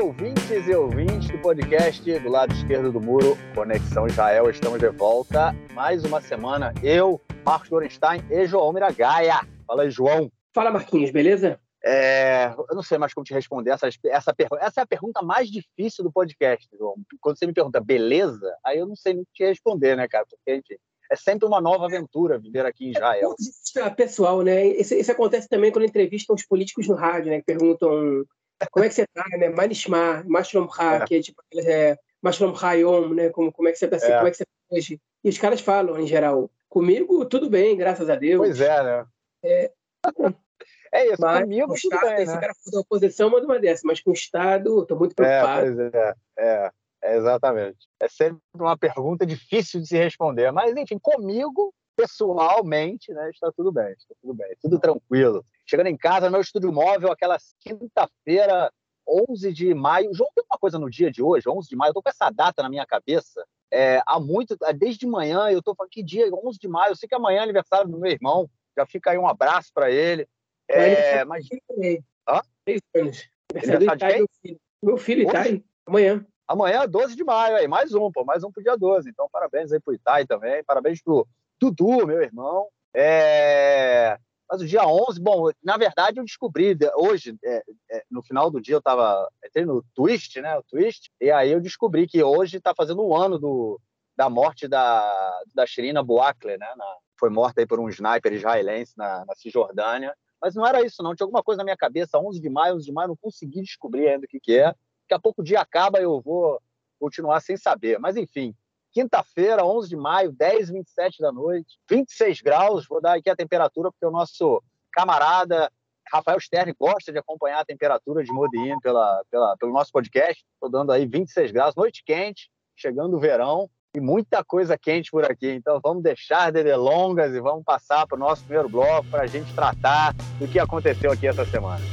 ouvintes e ouvintes do podcast do lado esquerdo do muro, Conexão Israel. Estamos de volta. Mais uma semana. Eu, Marcos Gorenstein e João Miragaia. Fala aí, João. Fala, Marquinhos, beleza? É, eu não sei mais como te responder essa, essa pergunta. Essa é a pergunta mais difícil do podcast, João. Quando você me pergunta beleza, aí eu não sei nem te responder, né, cara? Porque, enfim, é sempre uma nova aventura viver aqui em Israel. É pessoal, né? Isso, isso, acontece também quando entrevistam os políticos no rádio, né? Que perguntam como é que você tá, né? Manishma, Mashlomcha, é. que é tipo é, Mashlomcha Yom, né? Como, como é que você tá, é. como é que você tá hoje? E os caras falam, em geral, comigo tudo bem, graças a Deus. Pois é, né? É, é isso, mas, comigo tudo Estado, bem, né? Cara for da oposição, manda uma dessa, mas com o Estado, estou muito preocupado. É, pois é, é, é, exatamente. É sempre uma pergunta difícil de se responder, mas enfim, comigo, pessoalmente, né, está tudo bem, está tudo bem, tudo tranquilo. Chegando em casa, meu estúdio móvel, aquela quinta-feira, 11 de maio. João, tem uma coisa no dia de hoje, 11 de maio, eu tô com essa data na minha cabeça. É, há muito, desde manhã, eu tô falando que dia, 11 de maio, eu sei que amanhã é aniversário do meu irmão, já fica aí um abraço para ele. É, mas... Hã? Três anos. Aniversário de quem? Meu filho, Itai, amanhã. Amanhã, 12 de maio, aí, mais um, pô, mais um pro dia 12. Então, parabéns aí pro Itai também, parabéns pro Dudu, meu irmão. É... Mas o dia 11, bom, na verdade eu descobri hoje, é, é, no final do dia eu tava, entrei no Twist, né, o Twist, e aí eu descobri que hoje está fazendo um ano do, da morte da, da Shirina Buakle, né, na, foi morta aí por um sniper israelense na, na Cisjordânia, mas não era isso não, tinha alguma coisa na minha cabeça, 11 de maio, 11 de maio, não consegui descobrir ainda o que que é, daqui a pouco o dia acaba eu vou continuar sem saber, mas enfim, Quinta-feira, 11 de maio, 10 27 da noite, 26 graus. Vou dar aqui a temperatura, porque o nosso camarada Rafael Stern gosta de acompanhar a temperatura de Modin pela, pela, pelo nosso podcast. Estou dando aí 26 graus, noite quente, chegando o verão e muita coisa quente por aqui. Então vamos deixar de delongas e vamos passar para o nosso primeiro bloco para a gente tratar do que aconteceu aqui essa semana.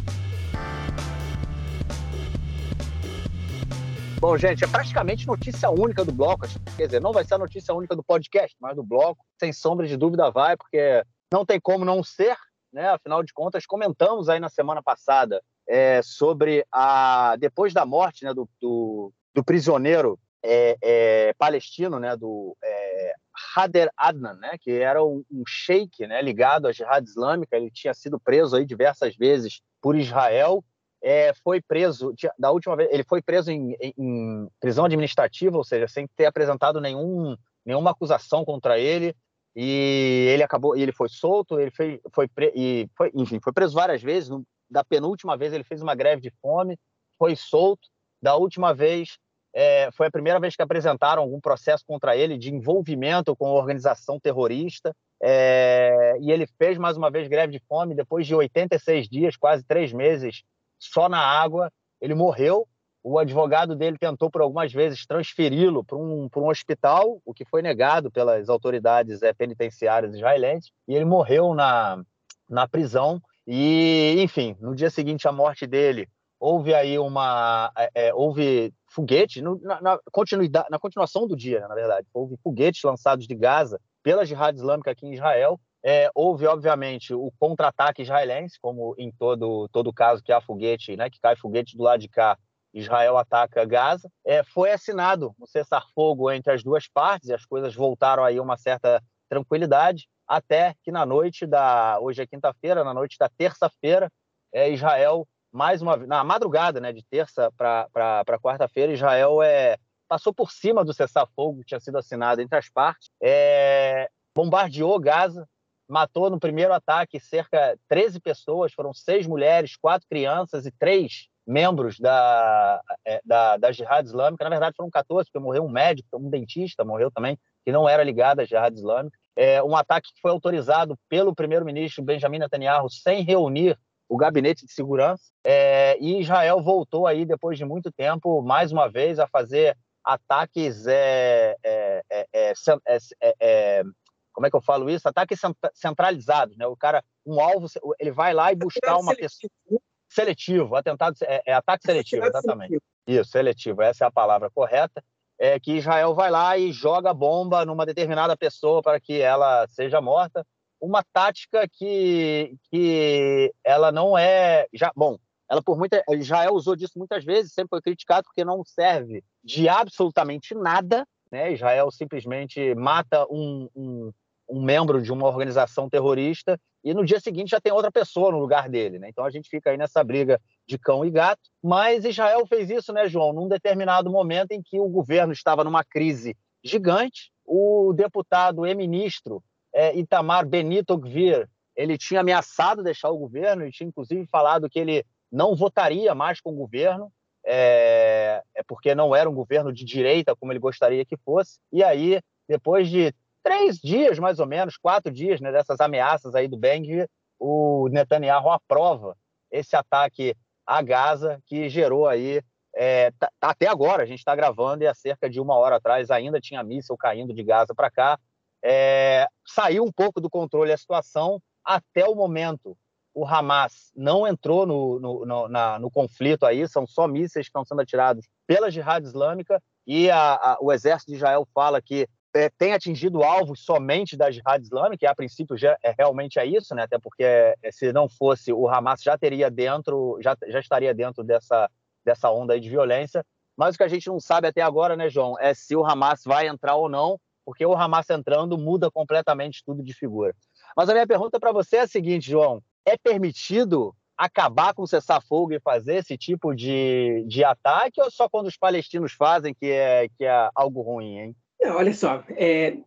Bom, gente, é praticamente notícia única do bloco. Quer dizer, não vai ser a notícia única do podcast, mas do bloco, sem sombra de dúvida vai, porque não tem como não ser, né? Afinal de contas, comentamos aí na semana passada é, sobre a depois da morte né, do, do, do prisioneiro é, é, palestino, né, do é, Hader Adnan, né, que era um, um sheik né, ligado à jihad islâmica. Ele tinha sido preso aí diversas vezes por Israel é, foi preso da última vez ele foi preso em, em, prisão administrativa ou seja sem ter apresentado nenhum, nenhuma acusação contra ele e ele acabou ele foi solto ele foi, foi e foi enfim foi preso várias vezes da penúltima vez ele fez uma greve de fome foi solto da última vez é, foi a primeira vez que apresentaram algum processo contra ele de envolvimento com organização terrorista é, e ele fez mais uma vez greve de fome depois de 86 dias quase três meses só na água. Ele morreu. O advogado dele tentou por algumas vezes transferi-lo para um, um hospital, o que foi negado pelas autoridades é, penitenciárias israelenses, e ele morreu na, na prisão. E, enfim, no dia seguinte à morte dele, houve aí uma. É, houve foguetes, no, na, na, continuidade, na continuação do dia, na verdade, houve foguetes lançados de Gaza pela Jihad Islâmica aqui em Israel, é, houve, obviamente, o contra-ataque israelense, como em todo, todo caso que há foguete, né, que cai foguete do lado de cá, Israel ataca Gaza. É, foi assinado um cessar-fogo entre as duas partes e as coisas voltaram aí a uma certa tranquilidade, até que na noite da. Hoje é quinta-feira, na noite da terça-feira, é, Israel, mais uma na madrugada, né, de terça para quarta-feira, Israel é, passou por cima do cessar-fogo que tinha sido assinado entre as partes, é, bombardeou Gaza, matou no primeiro ataque cerca de 13 pessoas, foram seis mulheres, quatro crianças e três membros da, é, da, da Jihad Islâmica. Na verdade, foram 14, porque morreu um médico, um dentista morreu também, que não era ligado à Jihad Islâmica. É um ataque que foi autorizado pelo primeiro-ministro Benjamin Netanyahu sem reunir o gabinete de segurança. É, e Israel voltou aí, depois de muito tempo, mais uma vez, a fazer ataques é, é, é, é como é que eu falo isso? Ataques centralizados, né? O cara, um alvo, ele vai lá e buscar uma seletivo. pessoa seletivo, atentado, é, é ataque seletivo, exatamente. Seletivo. Isso, seletivo, essa é a palavra correta. É que Israel vai lá e joga bomba numa determinada pessoa para que ela seja morta. Uma tática que, que ela não é. Já, bom, ela por muita, Israel usou disso muitas vezes, sempre foi criticado porque não serve de absolutamente nada. Né? Israel simplesmente mata um, um, um membro de uma organização terrorista e no dia seguinte já tem outra pessoa no lugar dele. Né? Então a gente fica aí nessa briga de cão e gato. Mas Israel fez isso, né, João, num determinado momento em que o governo estava numa crise gigante. O deputado e ministro é, Itamar Benito Gvir, ele tinha ameaçado deixar o governo e tinha inclusive falado que ele não votaria mais com o governo, é, é porque não era um governo de direita como ele gostaria que fosse. E aí, depois de três dias, mais ou menos, quatro dias né, dessas ameaças aí do Beng, o Netanyahu aprova esse ataque a Gaza que gerou aí é, tá, tá até agora a gente está gravando e há cerca de uma hora atrás ainda tinha míssil caindo de Gaza para cá. É, saiu um pouco do controle a situação até o momento o Hamas não entrou no, no, no, na, no, conflito aí, são só mísseis que estão sendo atirados pela Jihad Islâmica e a, a, o exército de Israel fala que é, tem atingido alvos somente da Jihad Islâmica, e a princípio já, é, realmente é isso, né? até porque é, se não fosse, o Hamas já teria dentro, já, já estaria dentro dessa, dessa onda de violência, mas o que a gente não sabe até agora, né, João, é se o Hamas vai entrar ou não, porque o Hamas entrando muda completamente tudo de figura. Mas a minha pergunta para você é a seguinte, João: é permitido acabar com o cessar-fogo e fazer esse tipo de, de ataque ou só quando os palestinos fazem que é, que é algo ruim, hein? Não, olha só, é,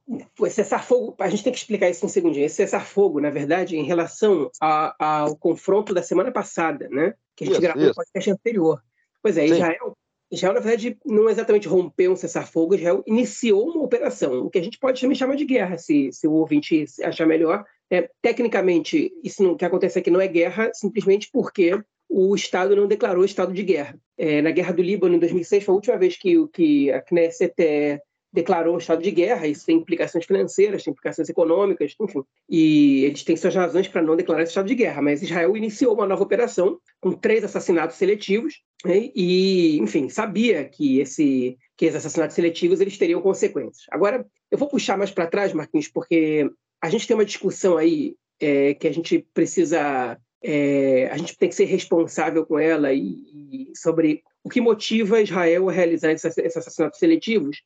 cessar-fogo, a gente tem que explicar isso um segundinho. Esse cessar-fogo, na verdade, em relação a, ao confronto da semana passada, né? Que a gente isso, gravou no podcast anterior. Pois é, Israel, Israel, na verdade, não exatamente rompeu um cessar-fogo, Israel iniciou uma operação, o que a gente pode também chamar de guerra, se, se o ouvinte achar melhor, é, tecnicamente, isso não, que acontece aqui não é guerra, simplesmente porque o Estado não declarou estado de guerra. É, na Guerra do Líbano, em 2006, foi a última vez que, que a Knesset é, declarou estado de guerra. Isso tem implicações financeiras, tem implicações econômicas, enfim. E eles têm suas razões para não declarar esse estado de guerra. Mas Israel iniciou uma nova operação com três assassinatos seletivos né, e, enfim, sabia que, esse, que esses assassinatos seletivos eles teriam consequências. Agora, eu vou puxar mais para trás, Marquinhos, porque a gente tem uma discussão aí é, que a gente precisa, é, a gente tem que ser responsável com ela e, e sobre o que motiva Israel a realizar esses, assassinatos seletivos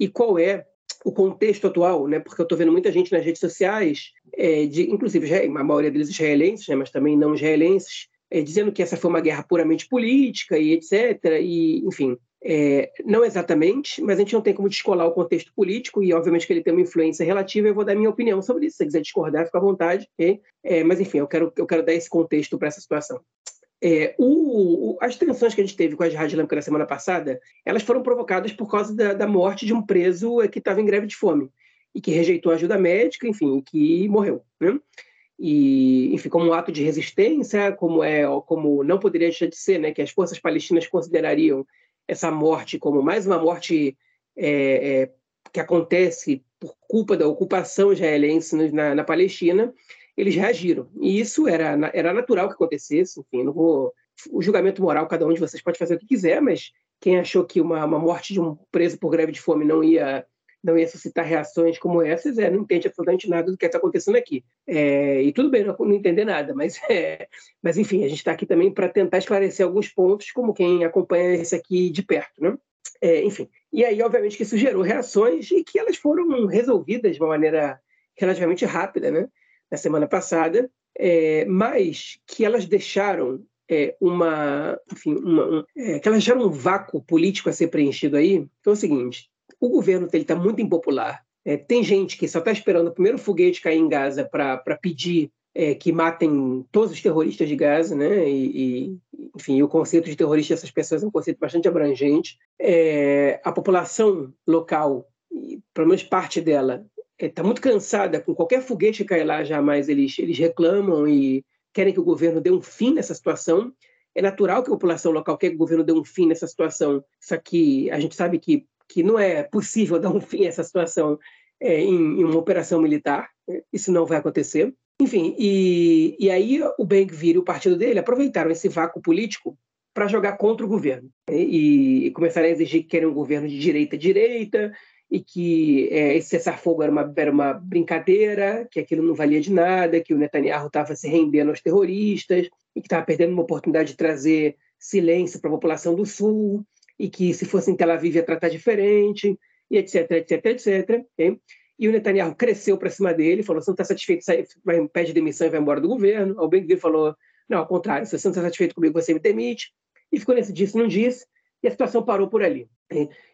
e qual é o contexto atual, né? Porque eu estou vendo muita gente nas redes sociais, é, de, inclusive a maioria deles israelenses, né? mas também não israelenses, é, dizendo que essa foi uma guerra puramente política e etc. E, enfim, é, não exatamente, mas a gente não tem como descolar o contexto político e, obviamente, que ele tem uma influência relativa. Eu vou dar minha opinião sobre isso. Se você quiser discordar, fica à vontade. Okay? É, mas, enfim, eu quero, eu quero dar esse contexto para essa situação. É, o, o, as tensões que a gente teve com a Jihad Islâmica na semana passada, elas foram provocadas por causa da, da morte de um preso que estava em greve de fome e que rejeitou ajuda médica, enfim, que morreu. Né? E, enfim, como um ato de resistência, como é, como não poderia deixar de ser, né, que as forças palestinas considerariam essa morte como mais uma morte é, é, que acontece por culpa da ocupação israelense na, na, Palestina, eles reagiram. E isso era, era natural que acontecesse. Enfim, não vou. O julgamento moral, cada um de vocês pode fazer o que quiser, mas quem achou que uma, uma morte de um preso por greve de fome não ia não ia suscitar reações como essas, é, não entende absolutamente nada do que está acontecendo aqui. É, e tudo bem não, não entender nada, mas, é, mas enfim, a gente está aqui também para tentar esclarecer alguns pontos, como quem acompanha esse aqui de perto. Né? É, enfim, e aí, obviamente, que isso gerou reações e que elas foram resolvidas de uma maneira relativamente rápida, né? Na semana passada, é, mas que elas deixaram é, uma, enfim, uma, um, é, que elas deixaram um vácuo político a ser preenchido aí. Então é o seguinte: o governo dele está muito impopular. É, tem gente que só está esperando o primeiro foguete cair em Gaza para pedir é, que matem todos os terroristas de Gaza, né? E, e, enfim, o conceito de terrorista dessas pessoas é um conceito bastante abrangente. É, a população local, pelo menos parte dela, está é, muito cansada. Com qualquer foguete que cair lá, jamais. Eles, eles reclamam e querem que o governo dê um fim nessa situação. É natural que a população local quer que o governo dê um fim nessa situação, só que a gente sabe que que não é possível dar um fim a essa situação é, em, em, uma operação militar, isso não vai acontecer. Enfim, e, e aí o Ben-Gvir e o partido dele aproveitaram esse vácuo político para jogar contra o governo. E, e começaram a exigir que querem um governo de direita-direita e que é, esse cessar-fogo era uma, era uma brincadeira, que aquilo não valia de nada, que o Netanyahu estava se rendendo aos terroristas, e que estava perdendo uma oportunidade de trazer silêncio para a população do Sul, e que se fosse em Tel Aviv ia tratar diferente, e etc, etc, etc. Okay? E o Netanyahu cresceu para cima dele, falou: se não está satisfeito, sai, vai, pede demissão e vai embora do governo. O Ben falou: não, ao contrário, se você não está satisfeito comigo, você me demite. E ficou nesse disse, não disse, e a situação parou por ali.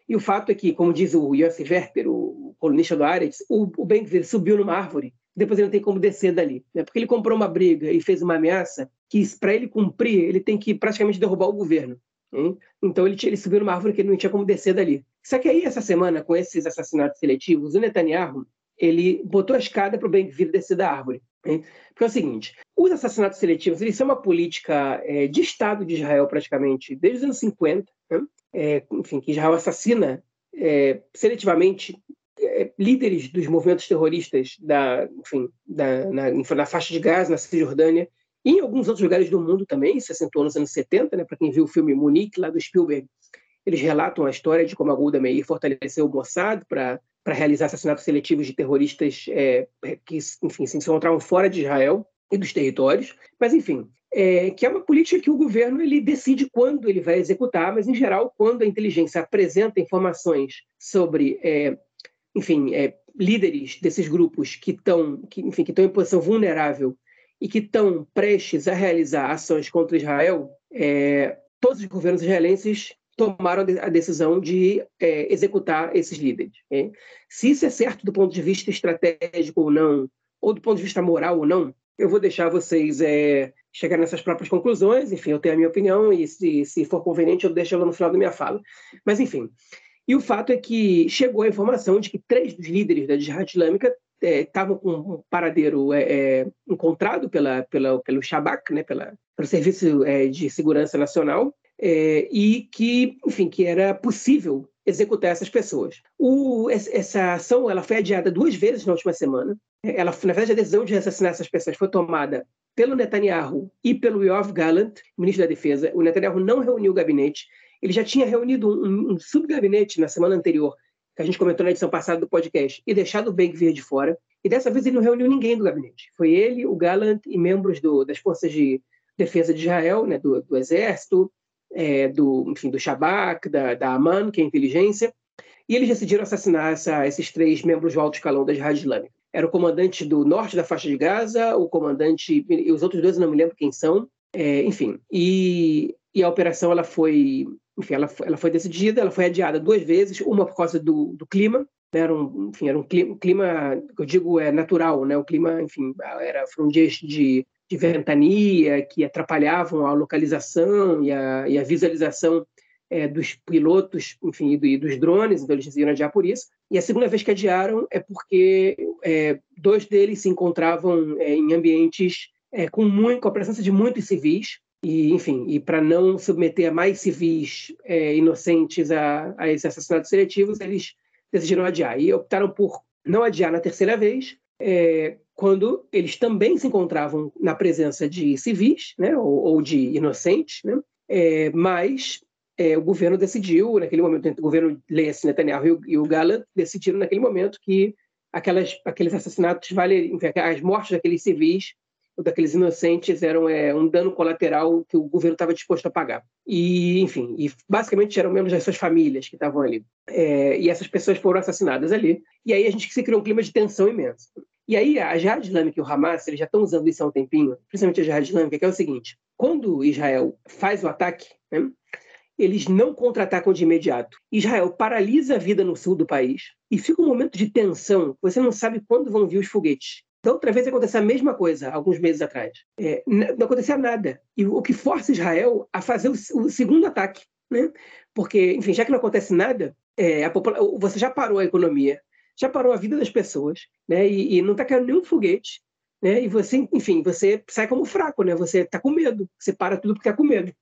E o fato é que, como diz o Yossi Werther, o colunista do Aretz, o, o Ben subiu numa árvore, depois ele não tem como descer dali. Né? Porque ele comprou uma briga e fez uma ameaça que, para ele cumprir, ele tem que praticamente derrubar o governo. Hein? Então ele, ele subiu numa árvore que ele não tinha como descer dali. Só que aí, essa semana, com esses assassinatos seletivos, o Netanyahu ele botou a escada para o Ben-Gvir descer da árvore. Hein? Porque é o seguinte, os assassinatos seletivos eles são uma política é, de Estado de Israel praticamente desde os anos 50, né? é, enfim, que Israel assassina é, seletivamente é, líderes dos movimentos terroristas da, enfim, da, na, na faixa de Gaza, na Cisjordânia, e em alguns outros lugares do mundo também, se acentuou nos anos 70, né, para quem viu o filme Munique, lá do Spielberg, eles relatam a história de como a Golda Meir fortaleceu o Mossad para realizar assassinatos seletivos de terroristas é, que, enfim, se encontravam fora de Israel e dos territórios. Mas, enfim, é, que é uma política que o governo ele decide quando ele vai executar, mas, em geral, quando a inteligência apresenta informações sobre, é, enfim, é, líderes desses grupos que estão que, enfim, que em posição vulnerável e que estão prestes a realizar ações contra Israel, é, todos os governos israelenses tomaram a decisão de é, executar esses líderes. É. Se isso é certo do ponto de vista estratégico ou não, ou do ponto de vista moral ou não, eu vou deixar vocês é, chegar nessas próprias conclusões. Enfim, eu tenho a minha opinião e se, se for conveniente eu deixo ela no final da minha fala. Mas, enfim. E o fato é que chegou a informação de que três dos líderes da Jihad Islâmica estavam é, com um paradeiro é, é, encontrado pela, pela, pelo Shabak, né, pela, pelo Serviço é, de Segurança Nacional, é, e que, enfim, que era possível executar essas pessoas. O, essa ação ela foi adiada duas vezes na última semana. Ela, na verdade, a decisão de assassinar essas pessoas foi tomada pelo Netanyahu e pelo Yoav Gallant, ministro da Defesa. O Netanyahu não reuniu o gabinete. Ele já tinha reunido um, um subgabinete na semana anterior que a gente comentou na edição passada do podcast, e deixado o Ben-Gvir de fora. E dessa vez ele não reuniu ninguém do gabinete. Foi ele, o Gallant e membros do, das forças de defesa de Israel, né, do, do exército, é, do, enfim, do Shabak, da, da Aman, que é a inteligência, e eles decidiram assassinar essa, esses três membros do alto escalão da Jihad Islâmica. Era o comandante do norte da faixa de Gaza, o comandante, e os outros dois eu não me lembro quem são, é, enfim. E, e a operação ela foi enfim, ela, ela foi decidida, ela foi adiada duas vezes, uma por causa do, do clima, né, era um, enfim, era um clima, clima, eu digo, é natural, né, o clima, enfim, era, foram dias de, de ventania que atrapalhavam a localização e a, e a visualização é, dos pilotos, enfim, e, do, dos drones, então eles decidiram adiar por isso. E a segunda vez que adiaram é porque é, dois deles se encontravam é, em ambientes é, com, muito, com a presença de muitos civis, e, enfim, e para não submeter mais civis é, inocentes a, a esses assassinatos seletivos, eles decidiram adiar. E optaram por não adiar na terceira vez, é, quando eles também se encontravam na presença de civis, né, ou, ou de inocentes, né, é, mas é, o governo decidiu, naquele momento, o governo Leia Netanyahu e o, o Gallant decidiram naquele momento que aquelas, aqueles assassinatos valeriam, as mortes daqueles civis daqueles inocentes eram é, um dano colateral que o governo estava disposto a pagar. E, enfim, e basicamente eram membros das suas famílias que estavam ali. É, e essas pessoas foram assassinadas ali. E aí a gente se criou um clima de tensão imenso. E aí a Jihad Islâmica e o Hamas eles já estão usando isso há um tempinho, principalmente a Jihad Islâmica, que é o seguinte: quando Israel faz o ataque, né, eles não contra-atacam de imediato. Israel paralisa a vida no sul do país e fica um momento de tensão. Você não sabe quando vão vir os foguetes. Da outra vez aconteceu a mesma coisa, alguns meses atrás. É, não acontecia nada. E o que força Israel a fazer o, o segundo ataque. Né? Porque, enfim, já que não acontece nada, é, você já parou a economia, já parou a vida das pessoas, né? e, e não está caindo nenhum foguete. Né? E você, enfim, você sai como fraco, né? Você está com medo, você para tudo porque está com medo.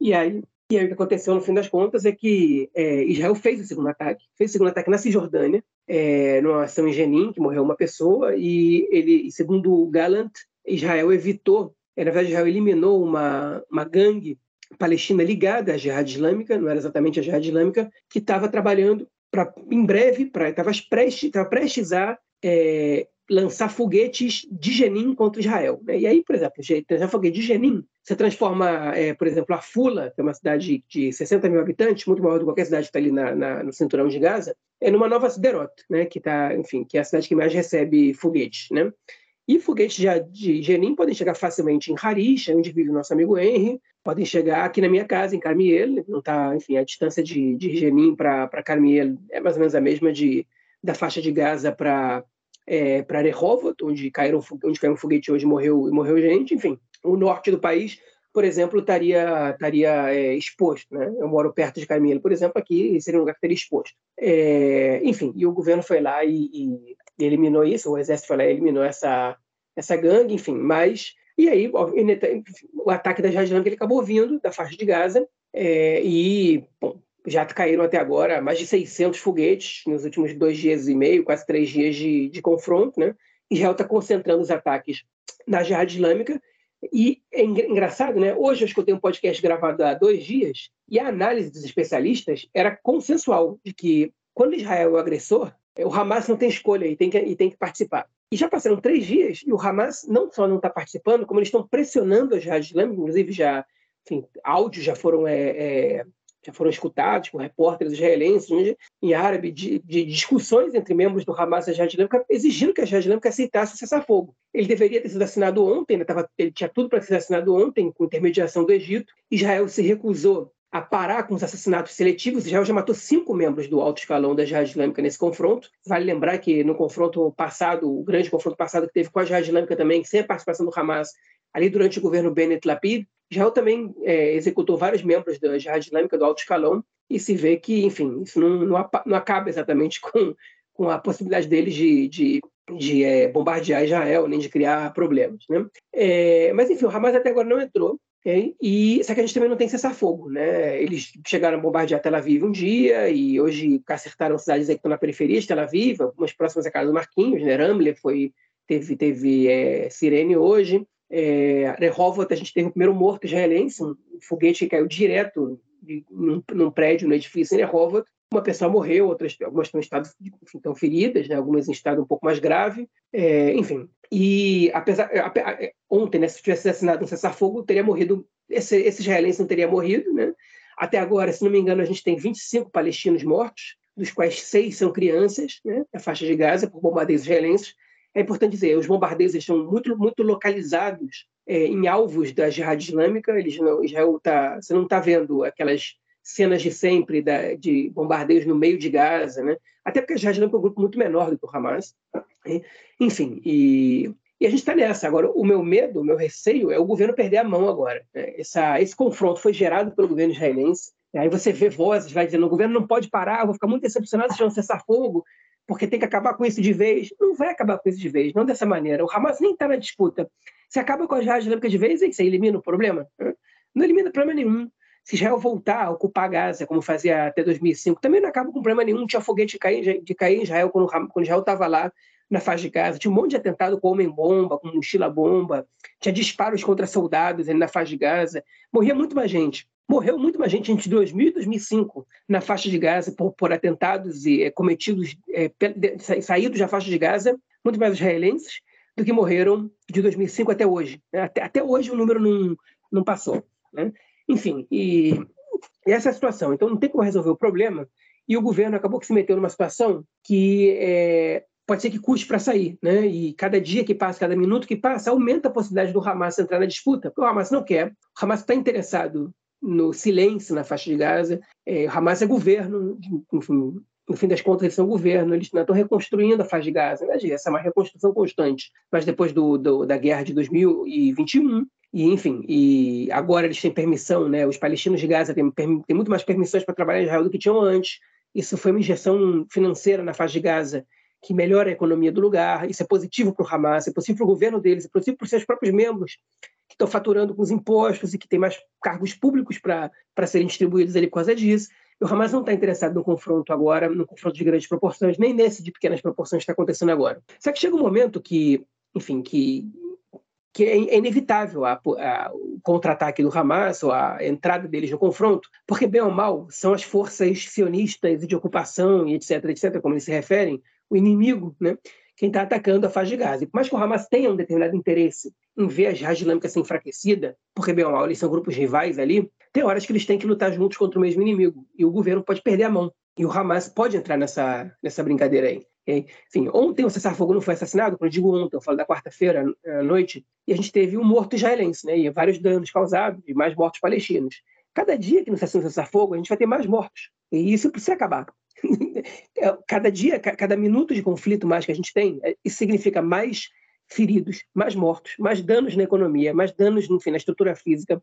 E aí e aí o que aconteceu no fim das contas é que é, Israel fez o segundo ataque, fez o segundo ataque na Cisjordânia, é, numa ação em Jenin, que morreu uma pessoa, e ele, segundo Gallant, Israel evitou, é, na verdade Israel eliminou uma, uma gangue palestina ligada à Jihad Islâmica, não era exatamente a Jihad Islâmica, que estava trabalhando para, em breve, estava prestes, prestes a é, lançar foguetes de Jenin contra Israel. Né? E aí, por exemplo, lançar foguete de Jenin, você transforma, é, por exemplo, a Fula, que é uma cidade de 60 mil habitantes, muito maior do que qualquer cidade que está ali na, na, no cinturão de Gaza, é numa nova Siderot, né? que tá, enfim, que é a cidade que mais recebe foguetes. Né? E foguetes de, Jenin podem chegar facilmente em Harish, onde vive o nosso amigo Henry, podem chegar aqui na minha casa, em Carmiel, não tá, enfim, a distância de, de Jenin para Carmiel é mais ou menos a mesma de, da faixa de Gaza para é, para Rehovot, onde, caíram, onde caiu um foguete hoje morreu morreu gente, enfim. O norte do país, por exemplo, estaria estaria é, exposto, né? Eu moro perto de Carmiel, por exemplo, aqui seria um lugar que estaria exposto. É, enfim, e o governo foi lá e, e, eliminou isso, o exército foi lá e eliminou essa essa gangue, enfim, mas e aí o ataque da Jihad Islâmica ele acabou vindo da faixa de Gaza é, e bom, já caíram até agora mais de 600 foguetes nos últimos dois dias e meio, quase três dias de, de confronto, né? Israel está concentrando os ataques na Jihad Islâmica e é engraçado, né? Hoje eu escutei um podcast gravado há dois dias e a análise dos especialistas era consensual de que quando Israel é o agressor, o Hamas não tem escolha e tem que, e tem que participar. E já passaram três dias e o Hamas não só não está participando, como eles estão pressionando a Jihad Islâmica, inclusive já, enfim, áudios já foram é, é, já foram escutados por repórteres israelenses em árabe de, de, discussões entre membros do Hamas e a Jihad Islâmica exigindo que a Jihad Islâmica aceitasse o cessar-fogo. Ele deveria ter sido assinado ontem, ele, tava, ele tinha tudo para ser assinado ontem, com intermediação do Egito. Israel se recusou a parar com os assassinatos seletivos. Israel já matou cinco membros do alto escalão da Jihad Islâmica nesse confronto. Vale lembrar que no confronto passado, o grande confronto passado que teve com a Jihad Islâmica também, sem a participação do Hamas, ali durante o governo Bennett Lapid, Israel também é, executou vários membros da Jihad Islâmica do alto escalão e se vê que, enfim, isso não, não, não acaba exatamente com, com a possibilidade deles de, de, de é, bombardear Israel, nem de criar problemas. Né? É, mas, enfim, o Hamas até agora não entrou. E, só que a gente também não tem cessar-fogo. Né? Eles chegaram a bombardear Tel Aviv um dia e hoje acertaram cidades que estão na periferia de Tel Aviv, algumas próximas à casa do Marquinhos, né? Ramle foi, teve, teve é, Sirene hoje. É, Rehovot, a gente teve o primeiro morto israelense, um foguete que caiu direto num, num, prédio, no edifício em Rehovot. Uma pessoa morreu, outras, algumas estão em estado, enfim, estão feridas, né? algumas em estado um pouco mais grave. É, enfim, e apesar ontem, né, se tivesse assinado um cessar-fogo, teria morrido esse, esse israelense não teria morrido, né? Até agora, se não me engano, a gente tem 25 palestinos mortos, dos quais seis são crianças, né? A faixa de Gaza por bombardeios israelenses. É importante dizer, os bombardeios estão muito, muito localizados é, em alvos da jihad islâmica. Eles não, Israel tá, você não está vendo aquelas cenas de sempre da, de bombardeios no meio de Gaza, né? Até porque a jihad é um grupo muito menor do que o Hamas. Né? Enfim, e, e a gente está nessa. Agora, o meu medo, o meu receio é o governo perder a mão agora. Né? Essa, esse confronto foi gerado pelo governo israelense. Aí você vê vozes, vai dizendo, o governo não pode parar, vou ficar muito decepcionado se não cessar fogo, porque tem que acabar com isso de vez. Não vai acabar com isso de vez, não dessa maneira. O Hamas nem está na disputa. Se acaba com a jihad de vez, aí você elimina o problema? Não elimina problema nenhum. Se Israel voltar a ocupar Gaza, como fazia até 2005, também não acaba com problema nenhum. Tinha foguete de cair, de cair em Israel quando, quando Israel estava lá na faixa de Gaza. Tinha um monte de atentado com homem-bomba, com mochila-bomba. Tinha disparos contra soldados ali na faixa de Gaza. Morria muito mais gente. Morreu muito mais gente entre 2000 e 2005 na faixa de Gaza por, por atentados e, é, cometidos, é, saídos da faixa de Gaza, muito mais israelenses do que morreram de 2005 até hoje. Né? Até, até hoje o número não, não passou. Né? Enfim, e, e essa é a situação. Então não tem como resolver o problema e o governo acabou que se meteu numa situação que é, pode ser que custe para sair, né? E cada dia que passa, cada minuto que passa, aumenta a possibilidade do Hamas entrar na disputa, porque o Hamas não quer. O Hamas está interessado no silêncio na faixa de Gaza. É, Hamas é governo, enfim, no fim das contas, eles são governo, eles estão reconstruindo a faixa de Gaza. Né? Essa é uma reconstrução constante. Mas depois do, do, da guerra de 2021, e enfim, e agora eles têm permissão, né? os palestinos de Gaza têm, têm muito mais permissões para trabalhar em Israel do que tinham antes. Isso foi uma injeção financeira na faixa de Gaza que melhora a economia do lugar. Isso é positivo para o Hamas, é positivo para o governo deles, é positivo para os seus próprios membros, que estão faturando com os impostos e que têm mais cargos públicos para serem distribuídos ali por causa disso. E o Hamas não está interessado no confronto agora, no confronto de grandes proporções, nem nesse de pequenas proporções que está acontecendo agora. Só que chega um momento que, enfim, que que é, é inevitável a, a, o contra-ataque do Hamas ou a entrada deles no confronto, porque, bem ou mal, são as forças sionistas de ocupação e etc, etc, como eles se referem, o inimigo, né? quem está atacando a faixa de Gaza. E por mais que o Hamas tenha um determinado interesse em ver a jihad islâmica ser enfraquecida, porque, bem ou mal, eles são grupos rivais ali, tem horas que eles têm que lutar juntos contra o mesmo inimigo, e o governo pode perder a mão. E o Hamas pode entrar nessa, nessa brincadeira aí. Enfim, ontem o cessar-fogo não foi assassinado, quando eu digo ontem, eu falo da quarta-feira à noite, e a gente teve um morto israelense, né, e vários danos causados, e mais mortos palestinos. Cada dia que não se assina o cessar-fogo, a gente vai ter mais mortos. E isso precisa acabar. É, cada dia, cada minuto de conflito mais que a gente tem, é, isso significa mais feridos, mais mortos, mais danos na economia, mais danos enfim, na estrutura física,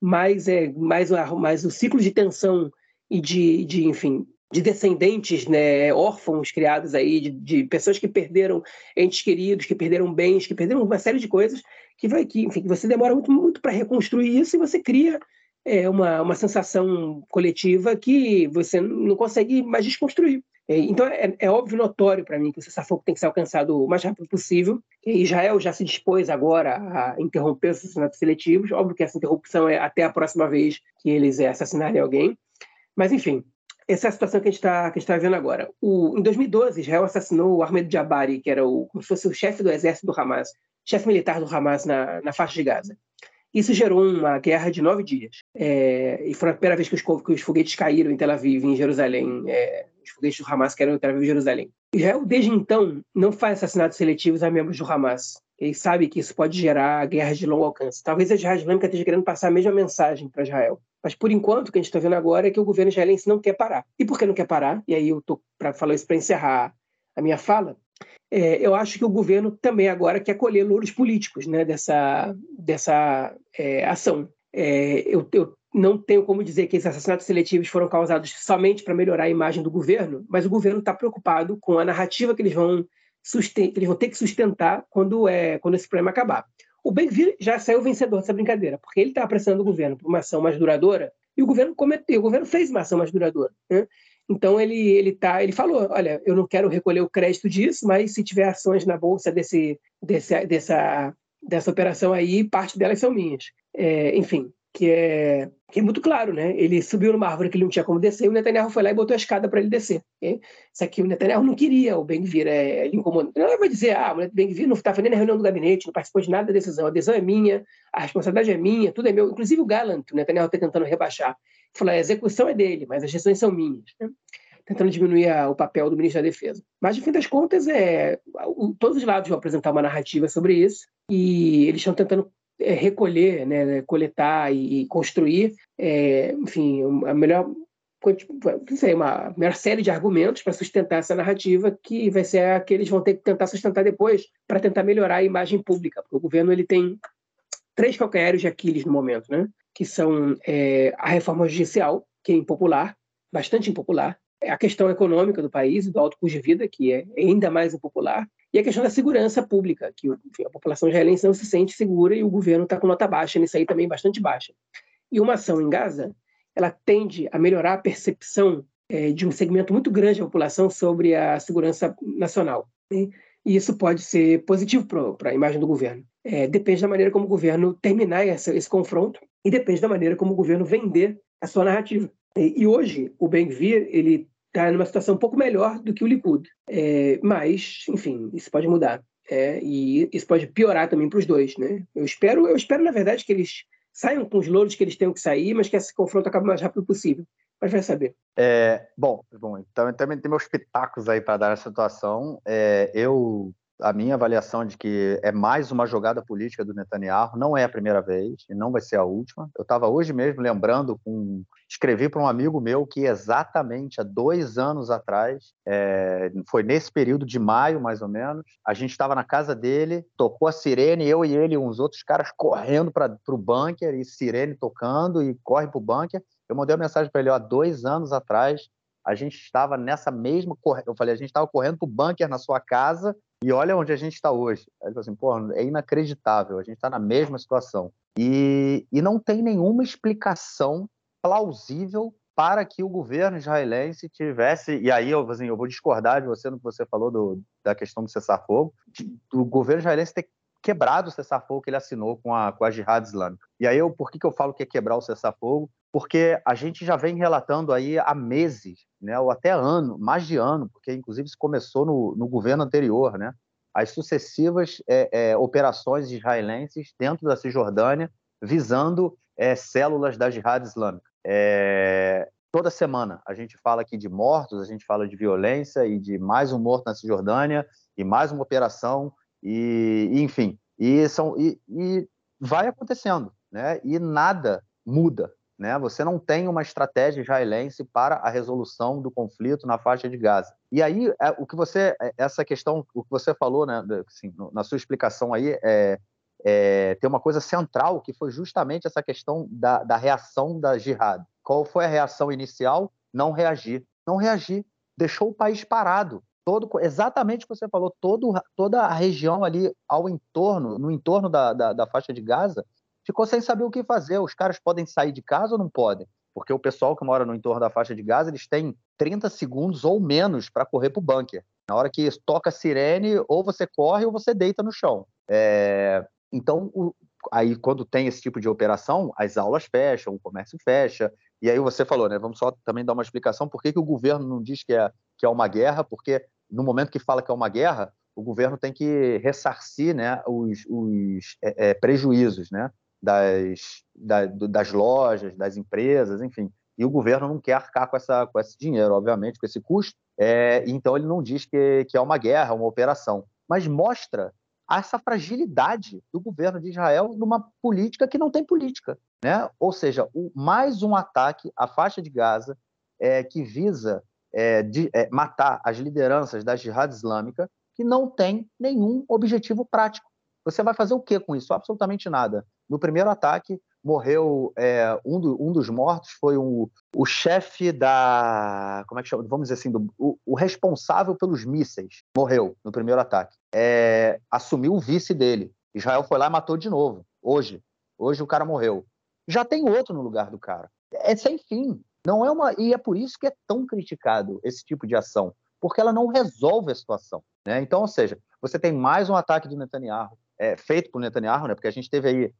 mais, é, mais, mais o ciclo de tensão e de, de enfim, de descendentes né, órfãos criados aí, de, de, pessoas que perderam entes queridos, que perderam bens, que perderam uma série de coisas, que vai que, enfim, você demora muito, muito para reconstruir isso e você cria é, uma, uma sensação coletiva que você não consegue mais desconstruir. É, então, é, é óbvio, notório para mim que o cessar-fogo tem que ser alcançado o mais rápido possível. E Israel já se dispôs agora a interromper os assassinatos seletivos. Óbvio que essa interrupção é até a próxima vez que eles assassinarem alguém. Mas, enfim, essa é a situação que a gente está tá vendo agora. O, em 2012, Israel assassinou o Ahmed Jabari, que era o, como se fosse o chefe do exército do Hamas, chefe militar do Hamas na, na faixa de Gaza. Isso gerou uma guerra de nove dias. É, e foi a primeira vez que os, que os, foguetes caíram em Tel Aviv, em Jerusalém. É, os foguetes do Hamas caíram em Tel Aviv Jerusalém. Israel, desde então, não faz assassinatos seletivos a membros do Hamas. Ele sabe que isso pode gerar guerras de longo alcance. Talvez a Jihad Islâmica esteja querendo passar a mesma mensagem para Israel. Mas, por enquanto, o que a gente está vendo agora é que o governo israelense não quer parar. E por que não quer parar? E aí eu estou para falar isso para encerrar a minha fala. É, eu acho que o governo também agora quer colher louros políticos né, dessa, dessa é, ação. É, eu, eu, não tenho como dizer que esses assassinatos seletivos foram causados somente para melhorar a imagem do governo, mas o governo está preocupado com a narrativa que eles vão, eles vão ter que sustentar quando, é, quando esse problema acabar. O Ben-Gvir já saiu vencedor dessa brincadeira, porque ele está pressionando o governo por uma ação mais duradoura e o governo o governo fez uma ação mais duradoura. Né? Então ele ele tá, ele falou, olha, eu não quero recolher o crédito disso, mas se tiver ações na bolsa desse, desse dessa dessa operação aí, parte delas são minhas. É, enfim, que é, que é muito claro, né? Ele subiu numa árvore que ele não tinha como descer, e o Netanyahu foi lá e botou a escada para ele descer. Okay? Isso aqui o Netanyahu não queria, o Ben-Gvir, é, ele incomodou. Ele vai dizer, ah, o Ben-Gvir não estava nem na reunião do gabinete, não participou de nada da decisão, a decisão é minha, a responsabilidade é minha, tudo é meu. Inclusive o Gallant, o Netanyahu está tentando rebaixar. Falou, a execução é dele, mas as decisões são minhas. Né? Tentando diminuir a, o papel do ministro da Defesa. Mas, no fim das contas, é, o, todos os lados vão apresentar uma narrativa sobre isso e eles estão tentando é, recolher, né, coletar e, e construir, é, enfim, a melhor sei, uma melhor série de argumentos para sustentar essa narrativa que vai ser a que eles vão ter que tentar sustentar depois para tentar melhorar a imagem pública, porque o governo ele tem três calcanhares de Aquiles no momento, né? que são é, a reforma judicial, que é impopular, bastante impopular, é a questão econômica do país, do alto custo de vida, que é ainda mais impopular, e a questão da segurança pública, que enfim, a população israelense não se sente segura e o governo está com nota baixa, nisso aí também bastante baixa. E uma ação em Gaza, ela tende a melhorar a percepção é, de um segmento muito grande da população sobre a segurança nacional. E, e isso pode ser positivo para a imagem do governo. É, depende da maneira como o governo terminar essa, esse confronto e depende da maneira como o governo vender a sua narrativa. E, hoje, o Ben-Gvir, ele está numa situação um pouco melhor do que o Likud. É, mas, enfim, isso pode mudar. É, e isso pode piorar também para os dois, né? Eu espero, eu espero na verdade que eles saiam com os louros que eles tenham que sair, mas que esse confronto acabe o mais rápido possível. Mas vai saber. É, bom, bom, então também tem meus pitacos aí para dar nessa situação. É, eu a minha avaliação de que é mais uma jogada política do Netanyahu, não é a primeira vez e não vai ser a última. Eu estava hoje mesmo lembrando, com, escrevi para um amigo meu que exatamente há dois anos atrás, é, foi nesse período de maio mais ou menos, a gente estava na casa dele, tocou a sirene, eu e ele e uns outros caras correndo para o bunker e sirene tocando e corre para o bunker. Eu mandei uma mensagem para ele, ó, há dois anos atrás, a gente estava nessa mesma. Eu falei, a gente estava correndo para o bunker na sua casa e olha onde a gente está hoje. Ele falou assim, pô, é inacreditável, a gente está na mesma situação. E, e não tem nenhuma explicação plausível para que o governo israelense tivesse, e aí eu, assim, eu vou discordar de você no que você falou do, da questão do cessar-fogo, o governo israelense ter quebrado o cessar-fogo que ele assinou com a, com a Jihad Islâmica. E aí, eu, por que, que eu falo que é quebrar o cessar-fogo? Porque a gente já vem relatando aí há meses, né, ou até ano, mais de ano, porque inclusive isso começou no, no governo anterior, né, as sucessivas é, é, operações israelenses dentro da Cisjordânia visando é, células da Jihad Islâmica. É, toda semana a gente fala aqui de mortos, a gente fala de violência e de mais um morto na Cisjordânia e mais uma operação e, enfim, e, são, e, e vai acontecendo, né? E nada muda, né? Você não tem uma estratégia israelense para a resolução do conflito na faixa de Gaza. E aí, é, o que você, é, essa questão, o que você falou, né, assim, na sua explicação aí, é, é, tem uma coisa central que foi justamente essa questão da, da reação da jihad. Qual foi a reação inicial? Não reagir. Não reagir. Deixou o país parado. Todo, exatamente o que você falou, todo, toda a região ali ao entorno, no entorno da, da, da faixa de Gaza, ficou sem saber o que fazer. Os caras podem sair de casa ou não podem? Porque o pessoal que mora no entorno da faixa de Gaza, eles têm 30 segundos ou menos para correr para o bunker. Na hora que toca a sirene, ou você corre ou você deita no chão. É... Então, o, aí quando tem esse tipo de operação, as aulas fecham, o comércio fecha. E aí você falou, né? Vamos só também dar uma explicação por que, que o governo não diz que é, que é uma guerra, porque no momento que fala que é uma guerra, o governo tem que ressarcir né, os, os é, é, prejuízos né, das, da, das lojas, das empresas, enfim. E o governo não quer arcar com, essa, com esse dinheiro, obviamente, com esse custo. É, então ele não diz que, que é uma guerra, uma operação, mas mostra essa fragilidade do governo de Israel numa política que não tem política. Né? Ou seja, o, mais um ataque à faixa de Gaza é, que visa é, de, é, matar as lideranças da Jihad Islâmica que não tem nenhum objetivo prático. Você vai fazer o que com isso? Absolutamente nada. No primeiro ataque, morreu é, um, do, um, dos mortos foi o, o chefe da como é que chama? Vamos dizer assim do, o, o, responsável pelos mísseis. Morreu no primeiro ataque. É, assumiu o vice dele. Israel foi lá e matou de novo. Hoje. Hoje o cara morreu. Já tem outro no lugar do cara. É sem fim. Não é uma e é por isso que é tão criticado esse tipo de ação. Porque ela não resolve a situação né? Então ou seja você tem mais um ataque do Netanyahu é, feito por Netanyahu né? Porque a gente teve aí